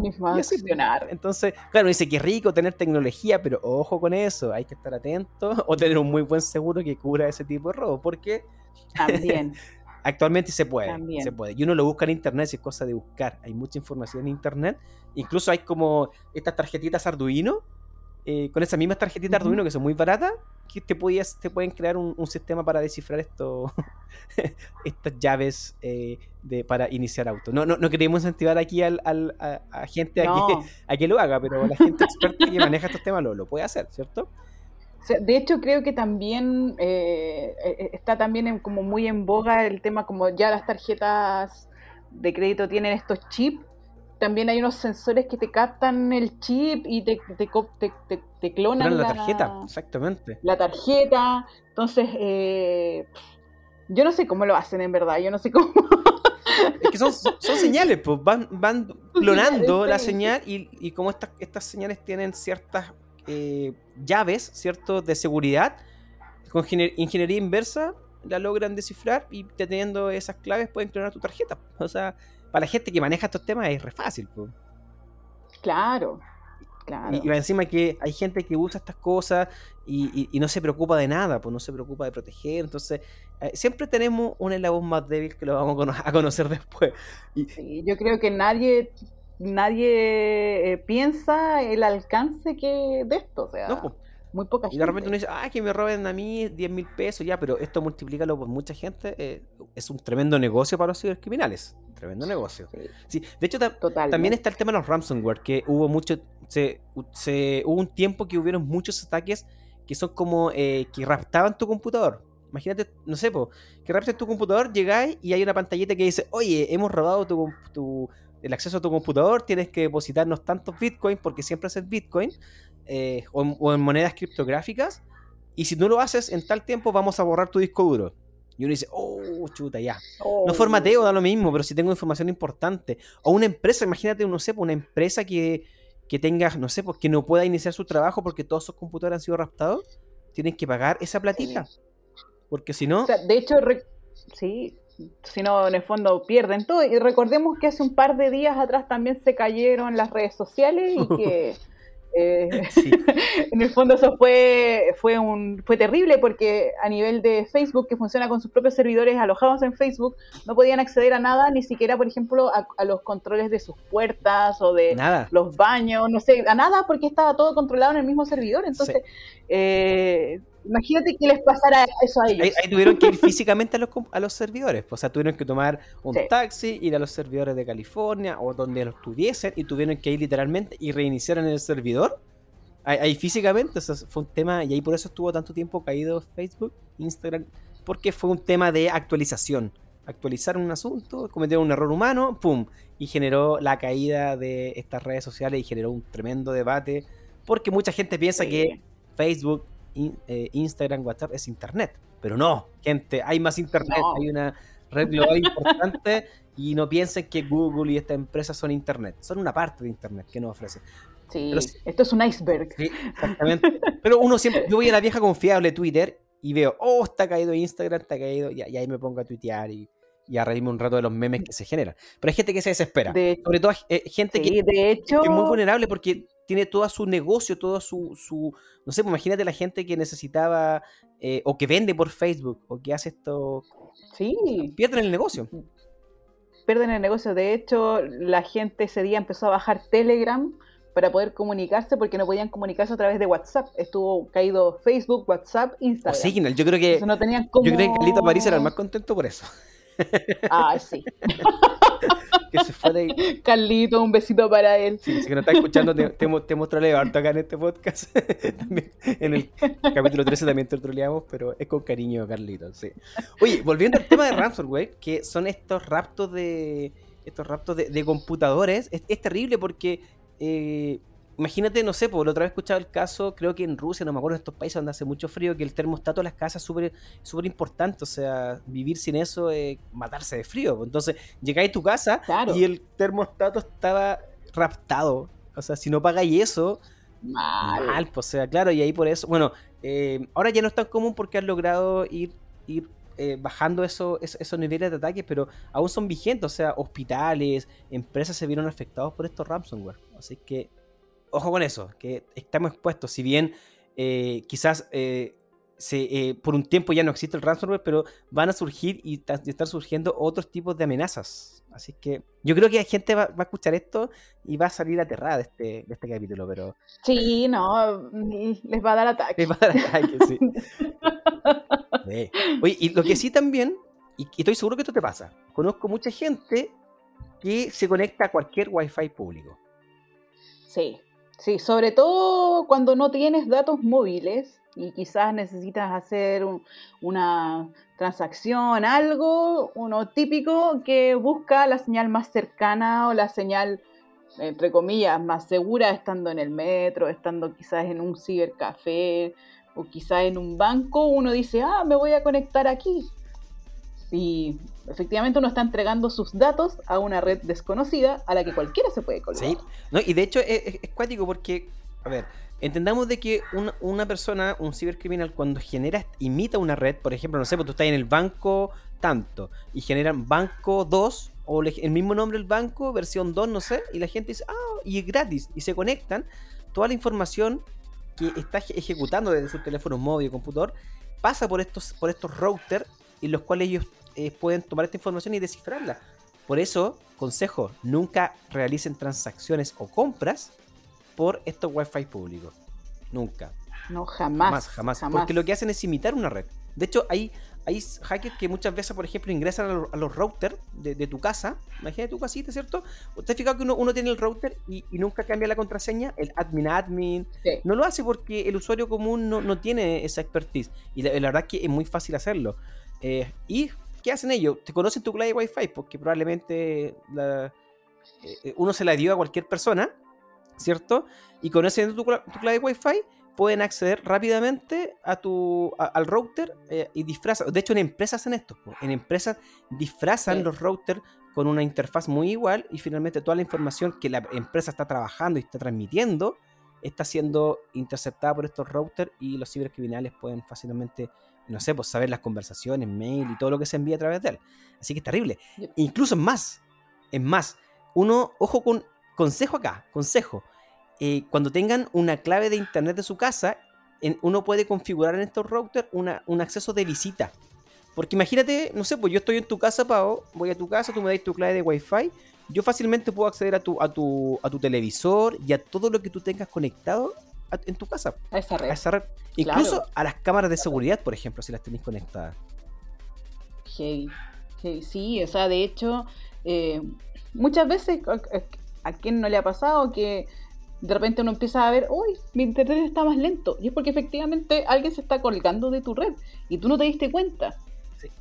Entonces, claro, dice que es rico tener tecnología, pero ojo con eso, hay que estar atento o tener un muy buen seguro que cubra ese tipo de robo, porque... También. Actualmente se puede, se puede. Y uno lo busca en internet, si es cosa de buscar. Hay mucha información en internet. Incluso hay como estas tarjetitas Arduino eh, con esas mismas tarjetitas Arduino que son muy baratas, que te, podías, te pueden crear un, sistema para descifrar esto, estas llaves eh, de, para iniciar auto. No, no, no queremos incentivar aquí al, a, gente a, que, a, que, lo haga, pero la gente experta que maneja estos temas lo, lo puede hacer, ¿cierto? De hecho, creo que también eh, está también como muy en boga el tema como ya las tarjetas de crédito tienen estos chips también hay unos sensores que te captan el chip y te, te, te, te clonan la, tarjeta, exactamente. La tarjeta. Entonces, eh, yo no sé cómo lo hacen en verdad, yo no sé cómo. Es que son, son señales, pues van, van clonando la señal y, y como estas, estas señales tienen ciertas eh, llaves, ¿cierto? De seguridad, con ingeniería inversa la logran descifrar y teniendo esas claves pueden clonar tu tarjeta. O sea, para la gente que maneja estos temas es re fácil. Pues. Claro, Claro. Y, encima que hay gente que usa estas cosas y, no se preocupa de nada, pues no se preocupa de proteger. Entonces, eh, siempre tenemos un eslabón más débil que lo vamos a conocer después. Y, yo creo que nadie nadie eh, piensa el alcance que de esto. O sea, pues, muy poca gente. Y de repente uno dice, ah, que me roben a mí 10 mil pesos, ya, pero esto multiplícalo por mucha gente. Eh, es un tremendo negocio para los cibercriminales. Tremendo negocio. Sí. de hecho, también está el tema de los ransomware, que hubo mucho. Se, hubo un tiempo que hubieron muchos ataques que son como eh, que raptaban tu computador. Imagínate, no sé, po, que rapten tu computador, llegáis y hay una pantallita que dice, oye, hemos robado tu, el acceso a tu computador, tienes que depositarnos tantos bitcoins, porque siempre haces bitcoin, eh, o, en monedas criptográficas, y si no lo haces en tal tiempo, vamos a borrar tu disco duro. Y uno dice, oh, chuta, ya. No oh. formateo, da lo mismo, pero si tengo información importante. O una empresa, imagínate, no sé, una empresa que, que tenga, no sé, pues que no pueda iniciar su trabajo porque todos sus computadores han sido raptados, tienen que pagar esa platita. Porque si no... de hecho, sí, si no, en el fondo pierden todo. Y recordemos que hace un par de días atrás también se cayeron las redes sociales y que... Eh, en el fondo eso fue, fue, un, fue terrible porque a nivel de Facebook, que funciona con sus propios servidores alojados en Facebook, no podían acceder a nada, ni siquiera, por ejemplo, a, los controles de sus puertas o de los baños, no sé, a nada porque estaba todo controlado en el mismo servidor. Entonces, eh, Imagínate que les pasara eso a ellos. Ahí, tuvieron que ir físicamente a los, a los servidores. O sea, tuvieron que tomar un taxi, ir a los servidores de California o donde los tuviesen y tuvieron que ir literalmente y reiniciar en el servidor. Ahí, físicamente, o sea, fue un tema, y ahí por eso estuvo tanto tiempo caído Facebook, Instagram, porque fue un tema de actualización. Actualizaron un asunto, cometieron un error humano, ¡pum! Y generó la caída de estas redes sociales y generó un tremendo debate, porque mucha gente piensa que Facebook eh, Instagram, WhatsApp es Internet. Pero no, gente, hay más Internet, hay una red global importante y no piensen que Google y estas empresas son Internet, son una parte de Internet que nos ofrece. Sí, esto es un iceberg. Sí, exactamente. Pero uno siempre, yo voy a la vieja confiable Twitter y veo, oh, está caído Instagram, está caído, y, ahí me pongo a tuitear y, y a reírme un rato de los memes que se generan. Pero hay gente que se desespera. Sobre todo eh, gente que, de hecho... que, es muy vulnerable porque tiene todo su negocio, todo su, su no sé, pues imagínate la gente que necesitaba eh, o que vende por Facebook o que hace esto. Sí. Pierden el negocio. Pierden el negocio. De hecho, la gente ese día empezó a bajar Telegram para poder comunicarse porque no podían comunicarse a través de WhatsApp. Estuvo caído Facebook, WhatsApp, Instagram. O Signal. Yo creo que, no tenían yo creo que Carlito París era el más contento por eso. Ah, sí. que se fue de... Carlito, un besito para él. Sí, si que no está escuchando, te, te, mostraré harto acá en este podcast. también, en el capítulo 13 también te troleamos, pero es con cariño, Carlito. Sí. Oye, volviendo al tema de ransomware, que son estos raptos de estos raptos de, computadores, es, es, terrible porque eh, imagínate, no sé, por la otra vez he escuchado el caso, creo que en Rusia, no me acuerdo, en estos países donde hace mucho frío, que el termostato de las casas es súper súper importante. O sea, vivir sin eso es matarse de frío. Entonces, llegáis a tu casa y el termostato estaba raptado. O sea, si no pagáis eso, mal. pues, o sea, claro, y ahí por eso, bueno, eh, ahora ya no es tan común porque han logrado ir, ir eh, bajando eso, esos niveles de ataques, pero aún son vigentes. O sea, hospitales, empresas se vieron afectados por estos ransomware. Así que ojo con eso, que estamos expuestos. Si bien eh, quizás eh, se, eh, por un tiempo ya no existe el ransomware, pero van a surgir y, están surgiendo otros tipos de amenazas. Así que yo creo que hay gente va, va a escuchar esto y va a salir aterrada de este, de este capítulo, pero... Sí, no, les va a dar ataque. Les va a dar ataque, sí. Oye, y lo que sí también, y, y estoy seguro que esto te pasa, conozco mucha gente que se conecta a cualquier wifi público. Sí. Sí, sobre todo cuando no tienes datos móviles y quizás necesitas hacer una transacción, algo, uno típico que busca la señal más cercana o la señal entre comillas, más segura estando en el metro, estando quizás en un cibercafé o quizás en un banco, uno dice, ah, me voy a conectar aquí. Y efectivamente uno está entregando sus datos a una red desconocida a la que cualquiera se puede colgar. Sí, y de hecho es, es, cuático porque, a ver, entendamos de que una, persona, un cibercriminal, cuando genera, imita una red, por ejemplo, no sé, pues tú estás en el banco tanto y generan banco 2 o el mismo nombre del banco, versión 2, no sé, y la gente dice, ah, y es gratis, y se conectan, toda la información que está ejecutando desde su teléfono móvil o computador pasa por estos, por estos routers en los cuales ellos eh, pueden tomar esta información y descifrarla. Por eso, consejo, nunca realicen transacciones o compras por estos wifi públicos. Nunca. No, jamás, jamás. Jamás. Porque lo que hacen es imitar una red. De hecho, hay, hay hackers que muchas veces, por ejemplo, ingresan a los, routers de, tu casa. Imagínate tu casita, ¿cierto? ¿Usted ha fijado que uno, tiene el router y, nunca cambia la contraseña? El admin admin. No lo hace porque el usuario común no, tiene esa expertise. Y la, verdad es que es muy fácil hacerlo. Eh, y ¿qué hacen ellos? Te conocen tu clave de Wi-Fi porque probablemente eh, eh, uno se la dio a cualquier persona, ¿cierto? Y conociendo tu, tu clave de Wi-Fi pueden acceder rápidamente a tu, al router eh, y disfrazan. De hecho, en empresas hacen esto. En empresas disfrazan los routers con una interfaz muy igual y finalmente toda la información que la empresa está trabajando y está transmitiendo está siendo interceptada por estos routers y los cibercriminales pueden fácilmente no sé, pues saber las conversaciones, mail y todo lo que se envía a través de él. Así que es terrible. Incluso es más, es más, uno, ojo con consejo acá, consejo. Eh, cuando tengan una clave de internet de su casa, uno puede configurar en estos routers un acceso de visita. Porque imagínate, no sé, pues yo estoy en tu casa, Pau, voy a tu casa, tú me das tu clave de Wi-Fi, yo fácilmente puedo acceder a tu, a tu, a tu televisor y a todo lo que tú tengas conectado en tu casa. A esa red. Incluso a las cámaras de seguridad, por ejemplo, si las tenéis conectadas. Sí, sí, o sea, de hecho, eh, muchas veces, ¿a, quién no le ha pasado que de repente uno empieza a ver, uy, mi internet está más lento? Y es porque efectivamente alguien se está colgando de tu red y tú no te diste cuenta.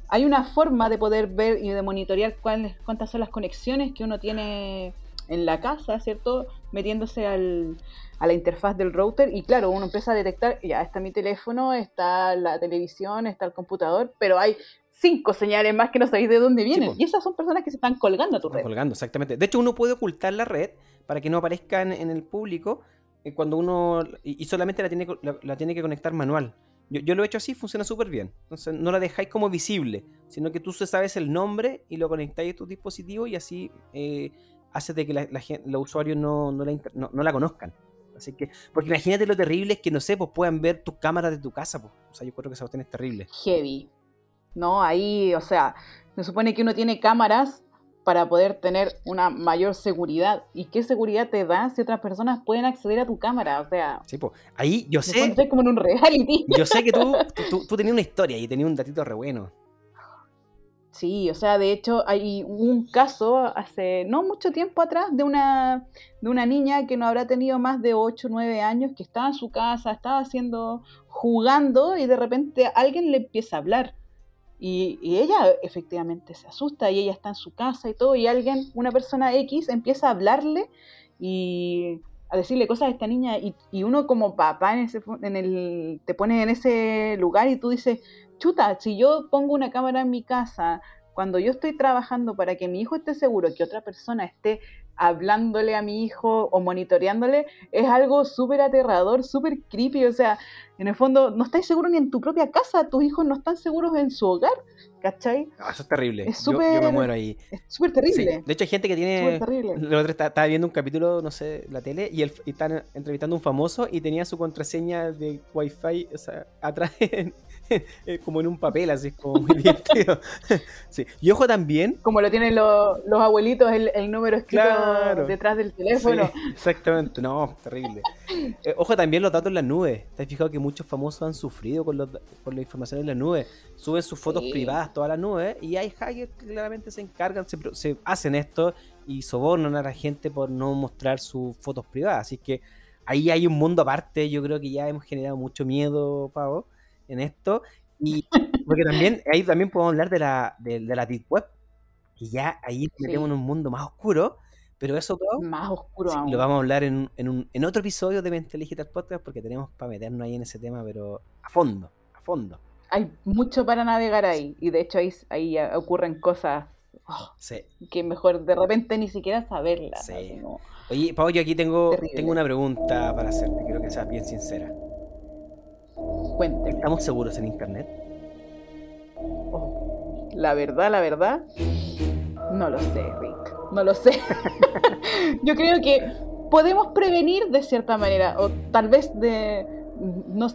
Hay una forma de poder ver y de monitorear cuáles, cuántas son las conexiones que uno tiene en la casa, ¿cierto? Metiéndose al, a la interfaz del router y claro, uno empieza a detectar, ya está mi teléfono, está la televisión, está el computador, pero hay cinco señales más que no sabéis de dónde vienen. y esas son personas que se están colgando a tu red. Colgando, exactamente. De hecho, uno puede ocultar la red para que no aparezca en, el público eh, cuando uno... Y, solamente la tiene, la, tiene que conectar manual. Yo, lo he hecho así, funciona súper bien. Entonces no la dejáis como visible, sino que tú sabes el nombre y lo conectáis a tu dispositivo y así eh, hace de que la, los usuarios no, no, la, conozcan. Así que, porque imagínate lo terrible es que, no sé, pues puedan ver tus cámaras de tu casa, pues. O sea, yo creo que esa cuestión es terrible. Heavy. No, ahí, o sea, se supone que uno tiene cámaras para poder tener una mayor seguridad. ¿Y qué seguridad te da si otras personas pueden acceder a tu cámara? O sea, sí, pues, ahí yo sé. como en un reality. Yo sé que tú, tú, tú tenías una historia y tenías un datito re bueno. Sí, o sea, de hecho hay un caso hace no mucho tiempo atrás de una, de una niña que no habrá tenido más de 8 o 9 años, que estaba en su casa, estaba haciendo, jugando y de repente alguien le empieza a hablar. Y, y, ella efectivamente se asusta y ella está en su casa y todo, y alguien, una persona X, empieza a hablarle y a decirle cosas a esta niña y, y uno como papá en ese, en el, te pone en ese lugar y tú dices, chuta, si yo pongo una cámara en mi casa, cuando yo estoy trabajando para que mi hijo esté seguro que otra persona esté hablándole a mi hijo o monitoreándole, es algo súper aterrador, súper creepy. O sea, en el fondo, no estás seguro ni en tu propia casa, tus hijos no están seguros en su hogar, ¿cachai? Ah, eso es terrible. Es yo, me muero ahí. Es súper terrible. De hecho, hay gente que tiene. El otro estaba viendo un capítulo, no sé, la tele, y, el, y están entrevistando a un famoso y tenía su contraseña de Wi-Fi, o sea, atrás como en un papel, así como muy divertido. sí. Y ojo también. Como lo tienen los, abuelitos, el, número escrito detrás del teléfono. exactamente, no, terrible. Eh, ojo también los datos en la nube. ¿Te has fijado que muchos famosos han sufrido con, los, con la información en la nube? Suben sus fotos privadas toda la nube y hay hackers que claramente se encargan, se, se hacen esto y sobornan a la gente por no mostrar sus fotos privadas. Así que ahí hay un mundo aparte. Yo creo que ya hemos generado mucho miedo, Pavo en esto. Y porque también ahí también podemos hablar de la, de, la Deep Web, que ya ahí metemos en un mundo más oscuro, Pero eso todo. Más oscuro aún. Lo vamos a hablar en, en, en otro episodio de Mental Digital Podcast porque tenemos para meternos ahí en ese tema, pero a fondo, a fondo. Hay mucho para navegar ahí y de hecho ahí, ahí ocurren cosas oh, que mejor de repente ni siquiera saberlas. Oye, Pau, yo aquí tengo, tengo una pregunta para hacerte, quiero que seas bien sincera. Cuénteme. ¿Estamos seguros en Internet? Oh, la verdad, la verdad, no lo sé, Rick. No lo sé. yo creo que podemos prevenir de cierta manera, o tal vez de, no,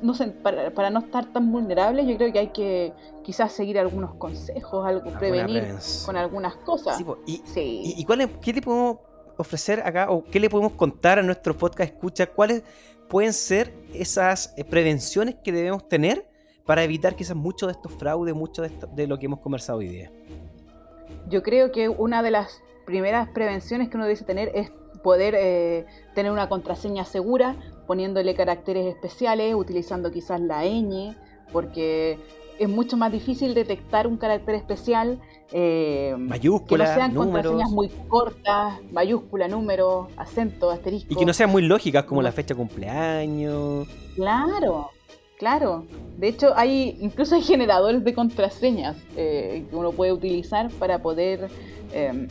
para, no estar tan vulnerables, yo creo que hay que quizás seguir algunos consejos, algo prevenir con algunas cosas. y, ¿y, cuál es, qué te podemos ofrecer acá o qué le podemos contar a nuestro podcast escucha? ¿Cuáles pueden ser esas eh, prevenciones que debemos tener para evitar quizás mucho de estos fraudes, mucho de, lo que hemos conversado hoy día? Yo creo que una de las primeras prevenciones que uno debe tener es poder eh, tener una contraseña segura, poniéndole caracteres especiales, utilizando quizás la ñ, porque es mucho más difícil detectar un carácter especial. Eh, mayúscula, que no sean contraseñas muy cortas, mayúscula, número, acento, asterisco. Y que no sean muy lógicas como la fecha de cumpleaños. Claro, claro. De hecho, hay incluso hay generadores de contraseñas eh, que uno puede utilizar para poder em,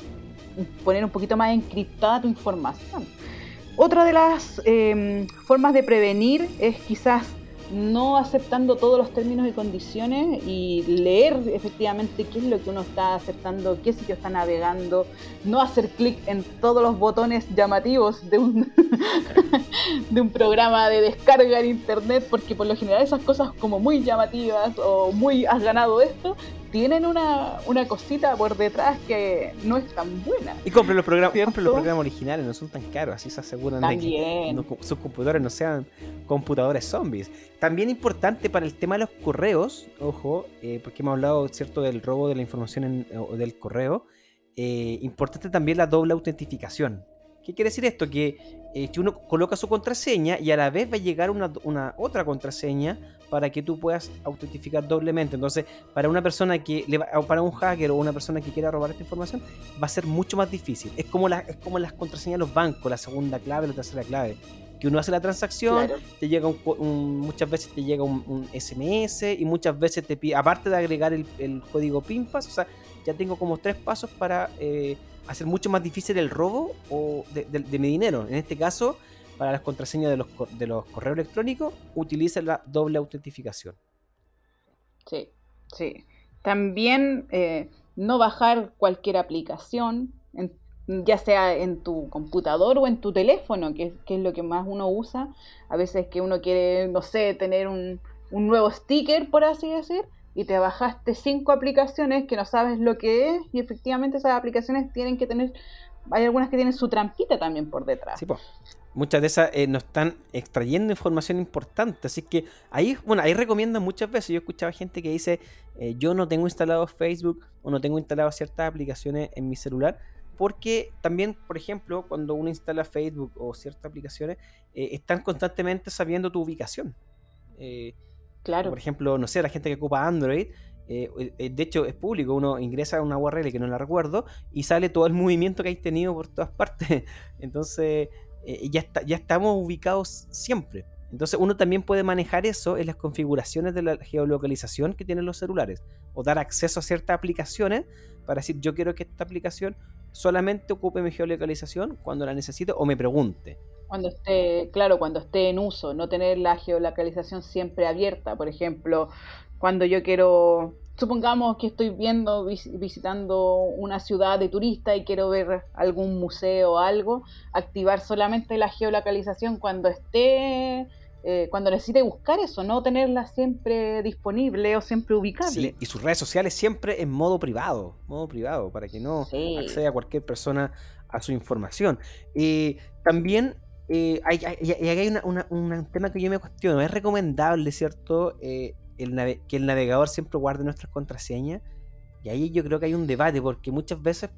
poner un poquito más encriptada tu información. Otra de las em, formas de prevenir es quizás no aceptando todos los términos y condiciones y leer efectivamente qué es lo que uno está aceptando, qué sitio está navegando, no hacer clic en todos los botones llamativos de un, de un programa de descarga en internet, porque por lo general esas cosas como muy llamativas o muy has ganado esto, tienen una, una cosita por detrás que no es tan buena. Y compren los programas, los programas originales, no son tan caros, así se aseguran de que sus computadores no sean computadores zombies. También importante para el tema de los correos, ojo, eh, porque hemos hablado, ¿cierto?, del robo de la información en, del correo. Eh, importante también la doble autentificación. ¿Qué quiere decir esto? Que eh, uno coloca su contraseña y a la vez va a llegar una, una, otra contraseña para que tú puedas autentificar doblemente. Entonces, para una persona que, para un hacker o una persona que quiera robar esta información, va a ser mucho más difícil. Es como, la, es como las contraseñas de los bancos, la segunda clave, la tercera clave. Que uno hace la transacción, te llega un, muchas veces te llega un, SMS y muchas veces te pide, aparte de agregar el, código PIMPAS, o sea, ya tengo como tres pasos para eh, hacer mucho más difícil el robo o de, mi dinero. En este caso, para las contraseñas de los, de los correos electrónicos, utilice la doble autentificación. Sí, sí. También eh, no bajar cualquier aplicación, ya sea en tu computador o en tu teléfono, que, que, es lo que más uno usa. A veces que uno quiere, no sé, tener un, un nuevo sticker, por así decir, y te bajaste cinco aplicaciones que no sabes lo que es y efectivamente esas aplicaciones tienen que tener, hay algunas que tienen su trampita también por detrás. Sí, pues. Muchas de esas eh, nos están extrayendo información importante, así que ahí, bueno, ahí recomiendan muchas veces. Yo he escuchado gente que dice, eh, yo no tengo instalado Facebook o no tengo instalado ciertas aplicaciones en mi celular, porque también, por ejemplo, cuando uno instala Facebook o ciertas aplicaciones, eh, están constantemente sabiendo tu ubicación. Por ejemplo, no sé, la gente que ocupa Android, eh, eh, de hecho es público, uno ingresa a una URL que no la recuerdo y sale todo el movimiento que hay tenido por todas partes. Entonces, eh, ya, está, ya estamos ubicados siempre. Entonces uno también puede manejar eso en las configuraciones de la geolocalización que tienen los celulares o dar acceso a ciertas aplicaciones para decir yo quiero que esta aplicación solamente ocupe mi geolocalización cuando la necesite o me pregunte. Cuando esté, claro, cuando esté en uso, no tener la geolocalización siempre abierta. Por ejemplo, cuando yo quiero, supongamos que estoy viendo, visitando una ciudad de turista y quiero ver algún museo o algo, activar solamente la geolocalización cuando esté eh, cuando necesite buscar eso, no tenerla siempre disponible o siempre ubicable. Sí, y sus redes sociales siempre en modo privado, modo privado, para que no acceda cualquier persona a su información. Y también eh, hay, hay, un tema que yo me cuestiono. ¿Es recomendable, cierto, eh, el que el navegador siempre guarde nuestras contraseñas? Y ahí yo creo que hay un debate, porque muchas veces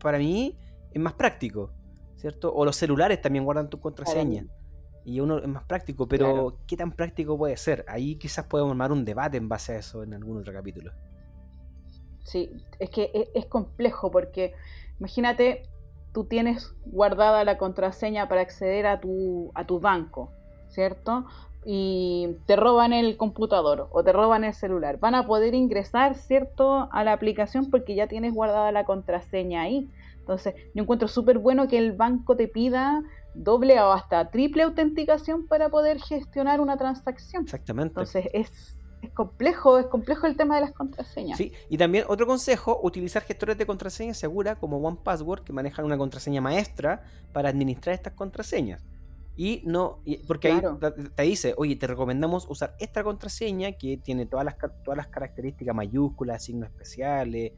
para mí es más práctico, ¿cierto? O los celulares también guardan tu contraseña. Y uno es más práctico, pero ¿qué tan práctico puede ser? Ahí quizás podemos armar un debate en base a eso en algún otro capítulo. Sí, es que es, es complejo porque imagínate tú tienes guardada la contraseña para acceder a tu, a tu banco, ¿cierto? Y te roban el computador o te roban el celular. Van a poder ingresar, ¿cierto?, a la aplicación porque ya tienes guardada la contraseña ahí. Entonces, yo encuentro súper bueno que el banco te pida doble o hasta triple autenticación para poder gestionar una transacción. Exactamente. Entonces, es es complejo, es complejo el tema de las contraseñas. Sí, y también otro consejo, utilizar gestores de contraseña segura como OnePassword que manejan una contraseña maestra para administrar estas contraseñas. Y no, porque ahí te dice, oye, te recomendamos usar esta contraseña que tiene todas las, todas las características mayúsculas, signos especiales,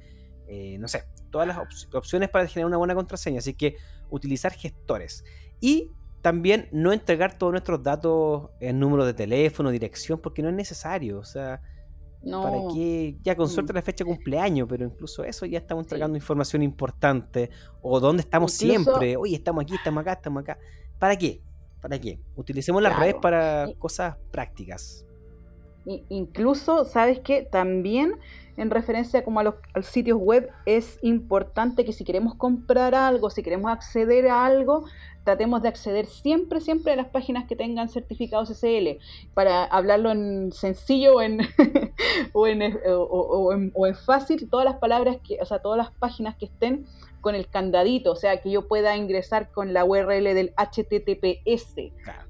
eh, no sé, todas las opciones para generar una buena contraseña. Así que utilizar gestores. Y también no entregar todos nuestros datos en número de teléfono, dirección, porque no es necesario. O sea, ¿para qué? Ya con suerte mm. la fecha de cumpleaños, pero incluso eso ya estamos entregando información importante. O dónde estamos siempre. Oye, estamos aquí, estamos acá, estamos acá. ¿Para qué? ¿Para qué? Utilicemos las redes para cosas prácticas. Incluso, ¿sabes qué? También en referencia como a los, sitios web es importante que si queremos comprar algo, si queremos acceder a algo, tratemos de acceder siempre, siempre a las páginas que tengan certificados SL. Para hablarlo en sencillo en, o, en, o, en, fácil, todas las palabras, que, o sea, todas las páginas que estén con el candadito, o sea, que yo pueda ingresar con la URL del HTTPS,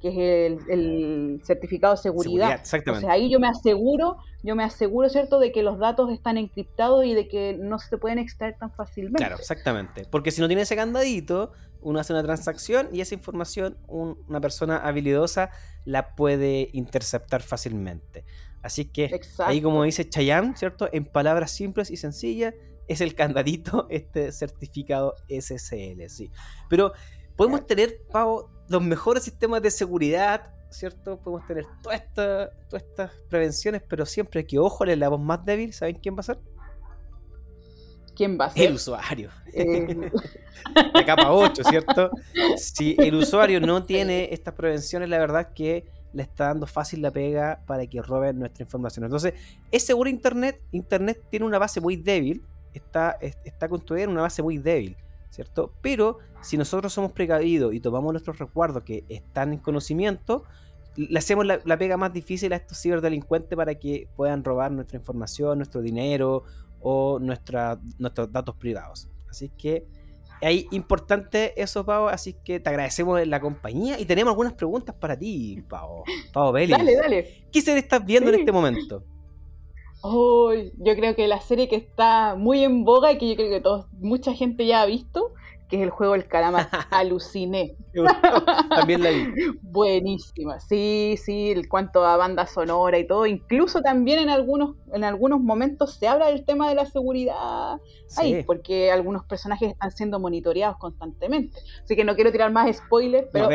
que es el, certificado de seguridad. exactamente. O sea, ahí yo me aseguro, yo me aseguro, ¿cierto?, de que los datos están encriptados y de que no se pueden extraer tan fácilmente. Claro, exactamente. Porque si no tiene ese candadito, uno hace una transacción y esa información una persona habilidosa la puede interceptar fácilmente. Así que ahí como dice Chayanne, ¿cierto? En palabras simples y sencillas, es el candadito este certificado SSL, sí. Pero podemos tener, Pavo, los mejores sistemas de seguridad, ¿cierto? Podemos tener todas estas prevenciones, pero siempre que ojo le la voz más débil, ¿saben quién va a ser? ¿Quién va a ser? El usuario. Eh... La capa 8, ¿cierto? Si el usuario no tiene estas prevenciones, la verdad que le está dando fácil la pega para que roben nuestra información. Entonces, ¿es seguro Internet? Internet tiene una base muy débil, está, está construida en una base muy débil, ¿cierto? Pero si nosotros somos precavidos y tomamos nuestros recuerdos que están en conocimiento, le hacemos la, pega más difícil a estos ciberdelincuentes para que puedan robar nuestra información, nuestro dinero o nuestra, nuestros datos privados. Así que es importante eso, Pau. Así que te agradecemos la compañía y tenemos algunas preguntas para ti, Pau. Pau Belli. Dale, dale. ¿Qué serie estás viendo en este momento? Oh, yo creo que la serie que está muy en boga y que yo creo que todos, mucha gente ya ha visto que es el juego El Calamar. Aluciné. también la vi. Buenísima. Sí, sí, el cuanto a banda sonora y todo. Incluso también en algunos, en algunos momentos se habla del tema de la seguridad ahí, porque algunos personajes están siendo monitoreados constantemente. Así que no quiero tirar más spoilers, pero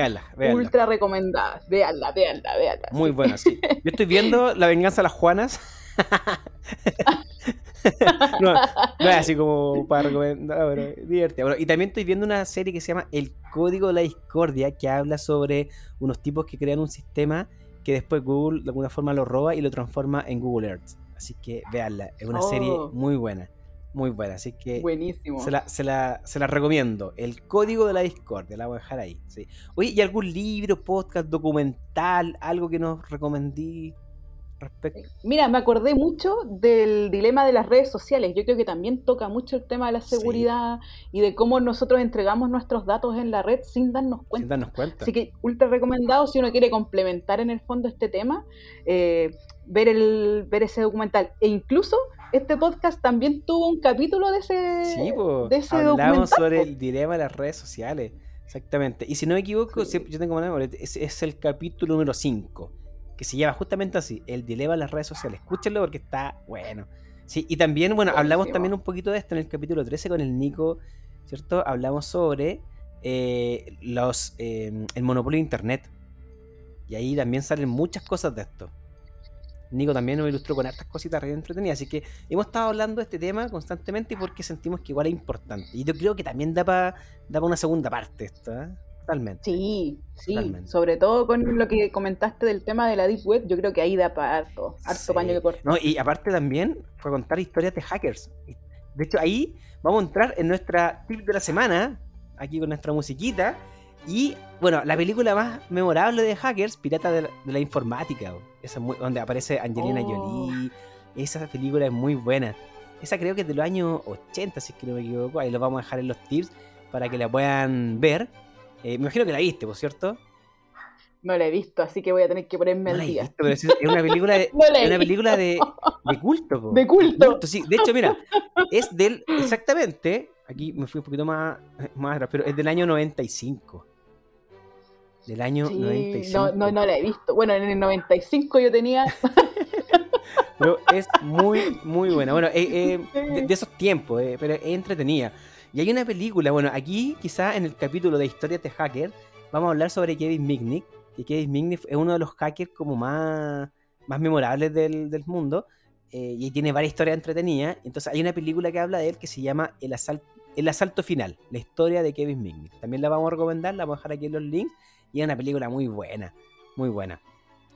ultra recomendada. Veanla, veanla, veanla. Muy buena, sí. Yo estoy viendo La venganza de las Juanas. no, es así como para recomendar, pero divertido. y también estoy viendo una serie que se llama El Código de la Discordia, que habla sobre unos tipos que crean un sistema que después Google de alguna forma lo roba y lo transforma en Google Earth. Así que veanla, es una serie oh. muy buena. Muy buena, así que Buenísimo. Se, la, se, la, se la recomiendo. El código de la Discordia, la voy a dejar ahí. Sí. Oye, ¿y algún libro, podcast, documental, algo que nos recomendí? Mira, me acordé mucho del dilema de las redes sociales. Yo creo que también toca mucho el tema de la seguridad y de cómo nosotros entregamos nuestros datos en la red sin darnos cuenta. Sin darnos cuenta. Así que ultra recomendado si uno quiere complementar en el fondo este tema, eh, ver, el, ver ese documental. E incluso este podcast también tuvo un capítulo de ese, sí, de ese hablamos sobre el dilema de las redes sociales. Exactamente. Y si no me equivoco, yo tengo es, es el capítulo número 5 que se llama justamente así, el dilema de las redes sociales. Escúchenlo porque está bueno. Sí, y también, bueno, hablamos también un poquito de esto en el capítulo 13 con el Nico, ¿cierto? Hablamos sobre eh, los em, el monopolio de Internet. Y ahí también salen muchas cosas de esto. Nico también nos ilustró con hartas cositas re entretenidas. Así que hemos estado hablando de este tema constantemente porque sentimos que igual es importante. Y yo creo que también da para da una segunda parte esto. ¿eh? Totalmente. Sí, sí. Sobre todo con lo que comentaste del tema de la Deep Web, yo creo que ahí da para harto, harto paño de corto. No, y aparte también fue contar historias de hackers. De hecho, ahí vamos a entrar en nuestra tip de la semana. aquí con nuestra musiquita. Y bueno, la película más memorable de Hackers, Pirata de la, Informática, esa donde aparece Angelina oh. Jolie. Esa película es muy buena. Esa creo que es de los años 80, si es que no me equivoco. Ahí lo vamos a dejar en los tips para que la puedan ver. Eh, me imagino que la viste, por cierto. No la he visto, así que voy a tener que ponerme al día. pero es una película de, una película de, de culto. De culto. sí. De hecho, mira, es del, exactamente, aquí me fui un poquito más, más atrás, pero es del año 95. Del año 95. No, no, no la he visto. Bueno, en el 95 yo tenía... pero es muy, muy buena. Bueno, eh, eh, de, esos tiempos, eh, pero es entretenida. Y hay una película, bueno, aquí quizá en el capítulo de Historias de Hacker vamos a hablar sobre Kevin Mitnick, que Kevin Mitnick es uno de los hackers como más, más memorables del, del mundo y tiene varias historias entretenidas. Entonces hay una película que habla de él que se llama El Asalto, el asalto Final, la historia de Kevin Mitnick. También la vamos a recomendar, la vamos a dejar aquí en los links y es una película muy buena, muy buena.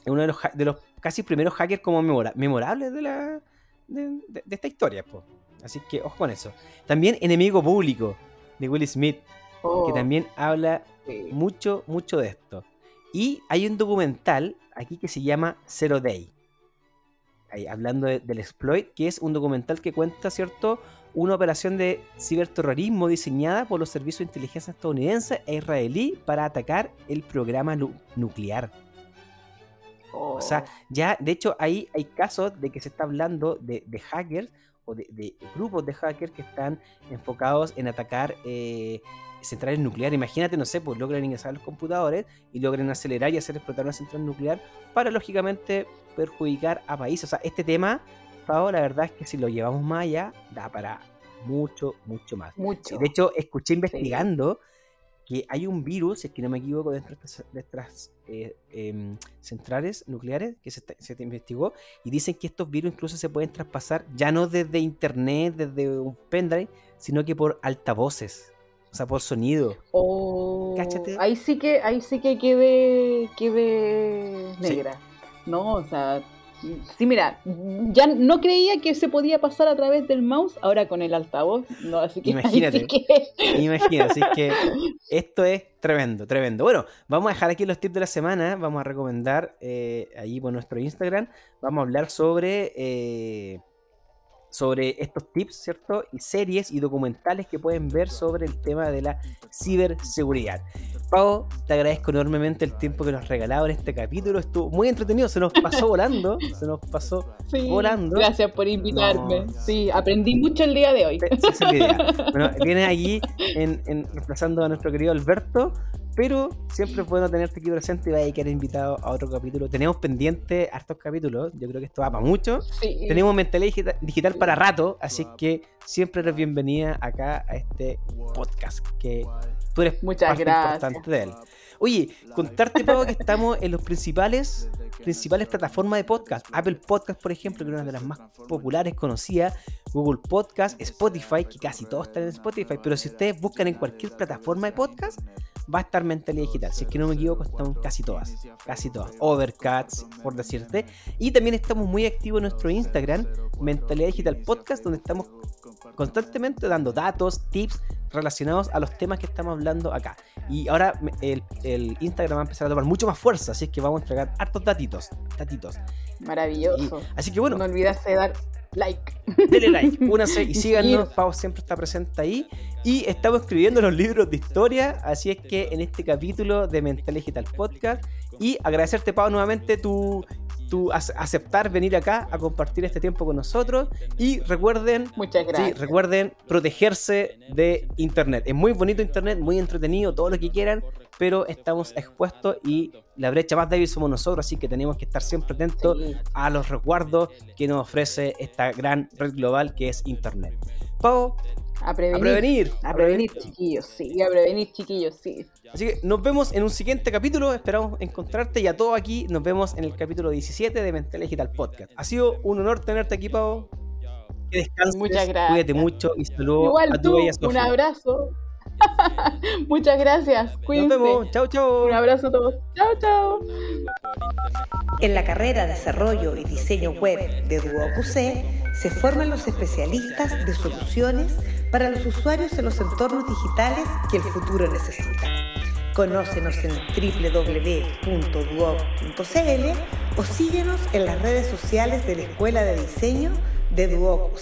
Es uno de los, de los casi primeros hackers como memorables de, la, de, esta historia. Así que ojo con eso. También Enemigo Público de Will Smith, que oh. también habla mucho, mucho de esto. Y hay un documental aquí que se llama Zero Day. Ahí, hablando del exploit, que es un documental que cuenta, ¿cierto? una operación de ciberterrorismo diseñada por los servicios de inteligencia estadounidense e israelí para atacar el programa nuclear. O sea, oh. ya, de hecho, ahí hay casos de que se está hablando de, hackers o de, grupos de hackers que están enfocados en atacar eh, centrales nucleares. Imagínate, no sé, pues logran ingresar a los computadores y logran acelerar y hacer explotar una central nuclear para, lógicamente, perjudicar a países. O sea, este tema la verdad es que si lo llevamos más allá, da para mucho, mucho más. Mucho. De hecho, escuché investigando que hay un virus, si es que no me equivoco, dentro de estas, eh, em, centrales nucleares que se, se, investigó y dicen que estos virus incluso se pueden traspasar ya no desde internet, desde un pendrive, sino que por altavoces. O sea, por sonido. Oh, ahí sí que, ahí sí que quede, quede negra. No, o sea, Sí, mira, ya no creía que se podía pasar a través del mouse, ahora con el altavoz, no, así que imagínate, imagínate, así que esto es tremendo, tremendo. Bueno, vamos a dejar aquí los tips de la semana, vamos a recomendar eh, ahí por nuestro Instagram, vamos a hablar sobre eh, sobre estos tips, ¿cierto? Y series y documentales que pueden ver sobre el tema de la ciberseguridad. Pau, te agradezco enormemente el tiempo que nos has regalado en este capítulo. Estuvo muy entretenido, se nos pasó volando. Se nos pasó volando. Gracias por invitarme. Sí, aprendí mucho el día de hoy. es Bueno, vienes allí en, reemplazando a nuestro querido Alberto, pero siempre es bueno tenerte aquí presente y vaya a quedar invitado a otro capítulo. Tenemos pendiente hartos capítulos, yo creo que esto va para mucho. Tenemos mentalidad digital, para rato, así que siempre eres bienvenida acá a este podcast que Tú eres Muchas parte gracias. importante de él. Oye, contarte, Pau, que estamos en los principales principales plataformas de podcast. Apple Podcast, por ejemplo, que es una de las más populares, conocidas. Google Podcast, Spotify, que casi todos están en Spotify. Pero si ustedes buscan en cualquier plataforma de podcast, va a estar Mentalidad Digital. Si es que no me equivoco, están casi todas. Casi todas. Overcats, por decirte. Y también estamos muy activos en nuestro Instagram, Mentalidad Digital Podcast, donde estamos constantemente dando datos, tips relacionados a los temas que estamos hablando acá. Y ahora el, Instagram va a empezar a tomar mucho más fuerza, así es que vamos a entregar hartos datitos. datitos. Maravilloso. así que bueno. No olvides de dar like. Dele like, únase y síganos. Pau siempre está presente ahí. Y estamos escribiendo los libros de historia. Así es que en este capítulo de Mental Digital Podcast. Y agradecerte, Pau, nuevamente tu tu aceptar venir acá a compartir este tiempo con nosotros y recuerden, Muchas gracias. recuerden protegerse de internet. Es muy bonito internet, muy entretenido, todo lo que quieran, pero estamos expuestos y la brecha más débil somos nosotros, así que tenemos que estar siempre atentos a los resguardos que nos ofrece esta gran red global que es internet. Pau, a prevenir. A prevenir, chiquillos, sí. A prevenir, chiquillos, sí. Así que nos vemos en un siguiente capítulo. Esperamos encontrarte y a todos aquí nos vemos en el capítulo 17 de Mental Digital Podcast. Ha sido un honor tenerte aquí, Pau. Que descanses. Muchas gracias. Cuídate mucho y saludos a tu bella Sofía. Un abrazo. Muchas gracias. Cuídense. Nos vemos. Chao, chao. Un abrazo a todos. Chao, chao. En la carrera de Desarrollo y Diseño Web de DuoQC se forman los especialistas de soluciones para los usuarios en los entornos digitales que el futuro necesita. Conócenos en www.duoc.cl o síguenos en las redes sociales de la Escuela de Diseño de Duoc.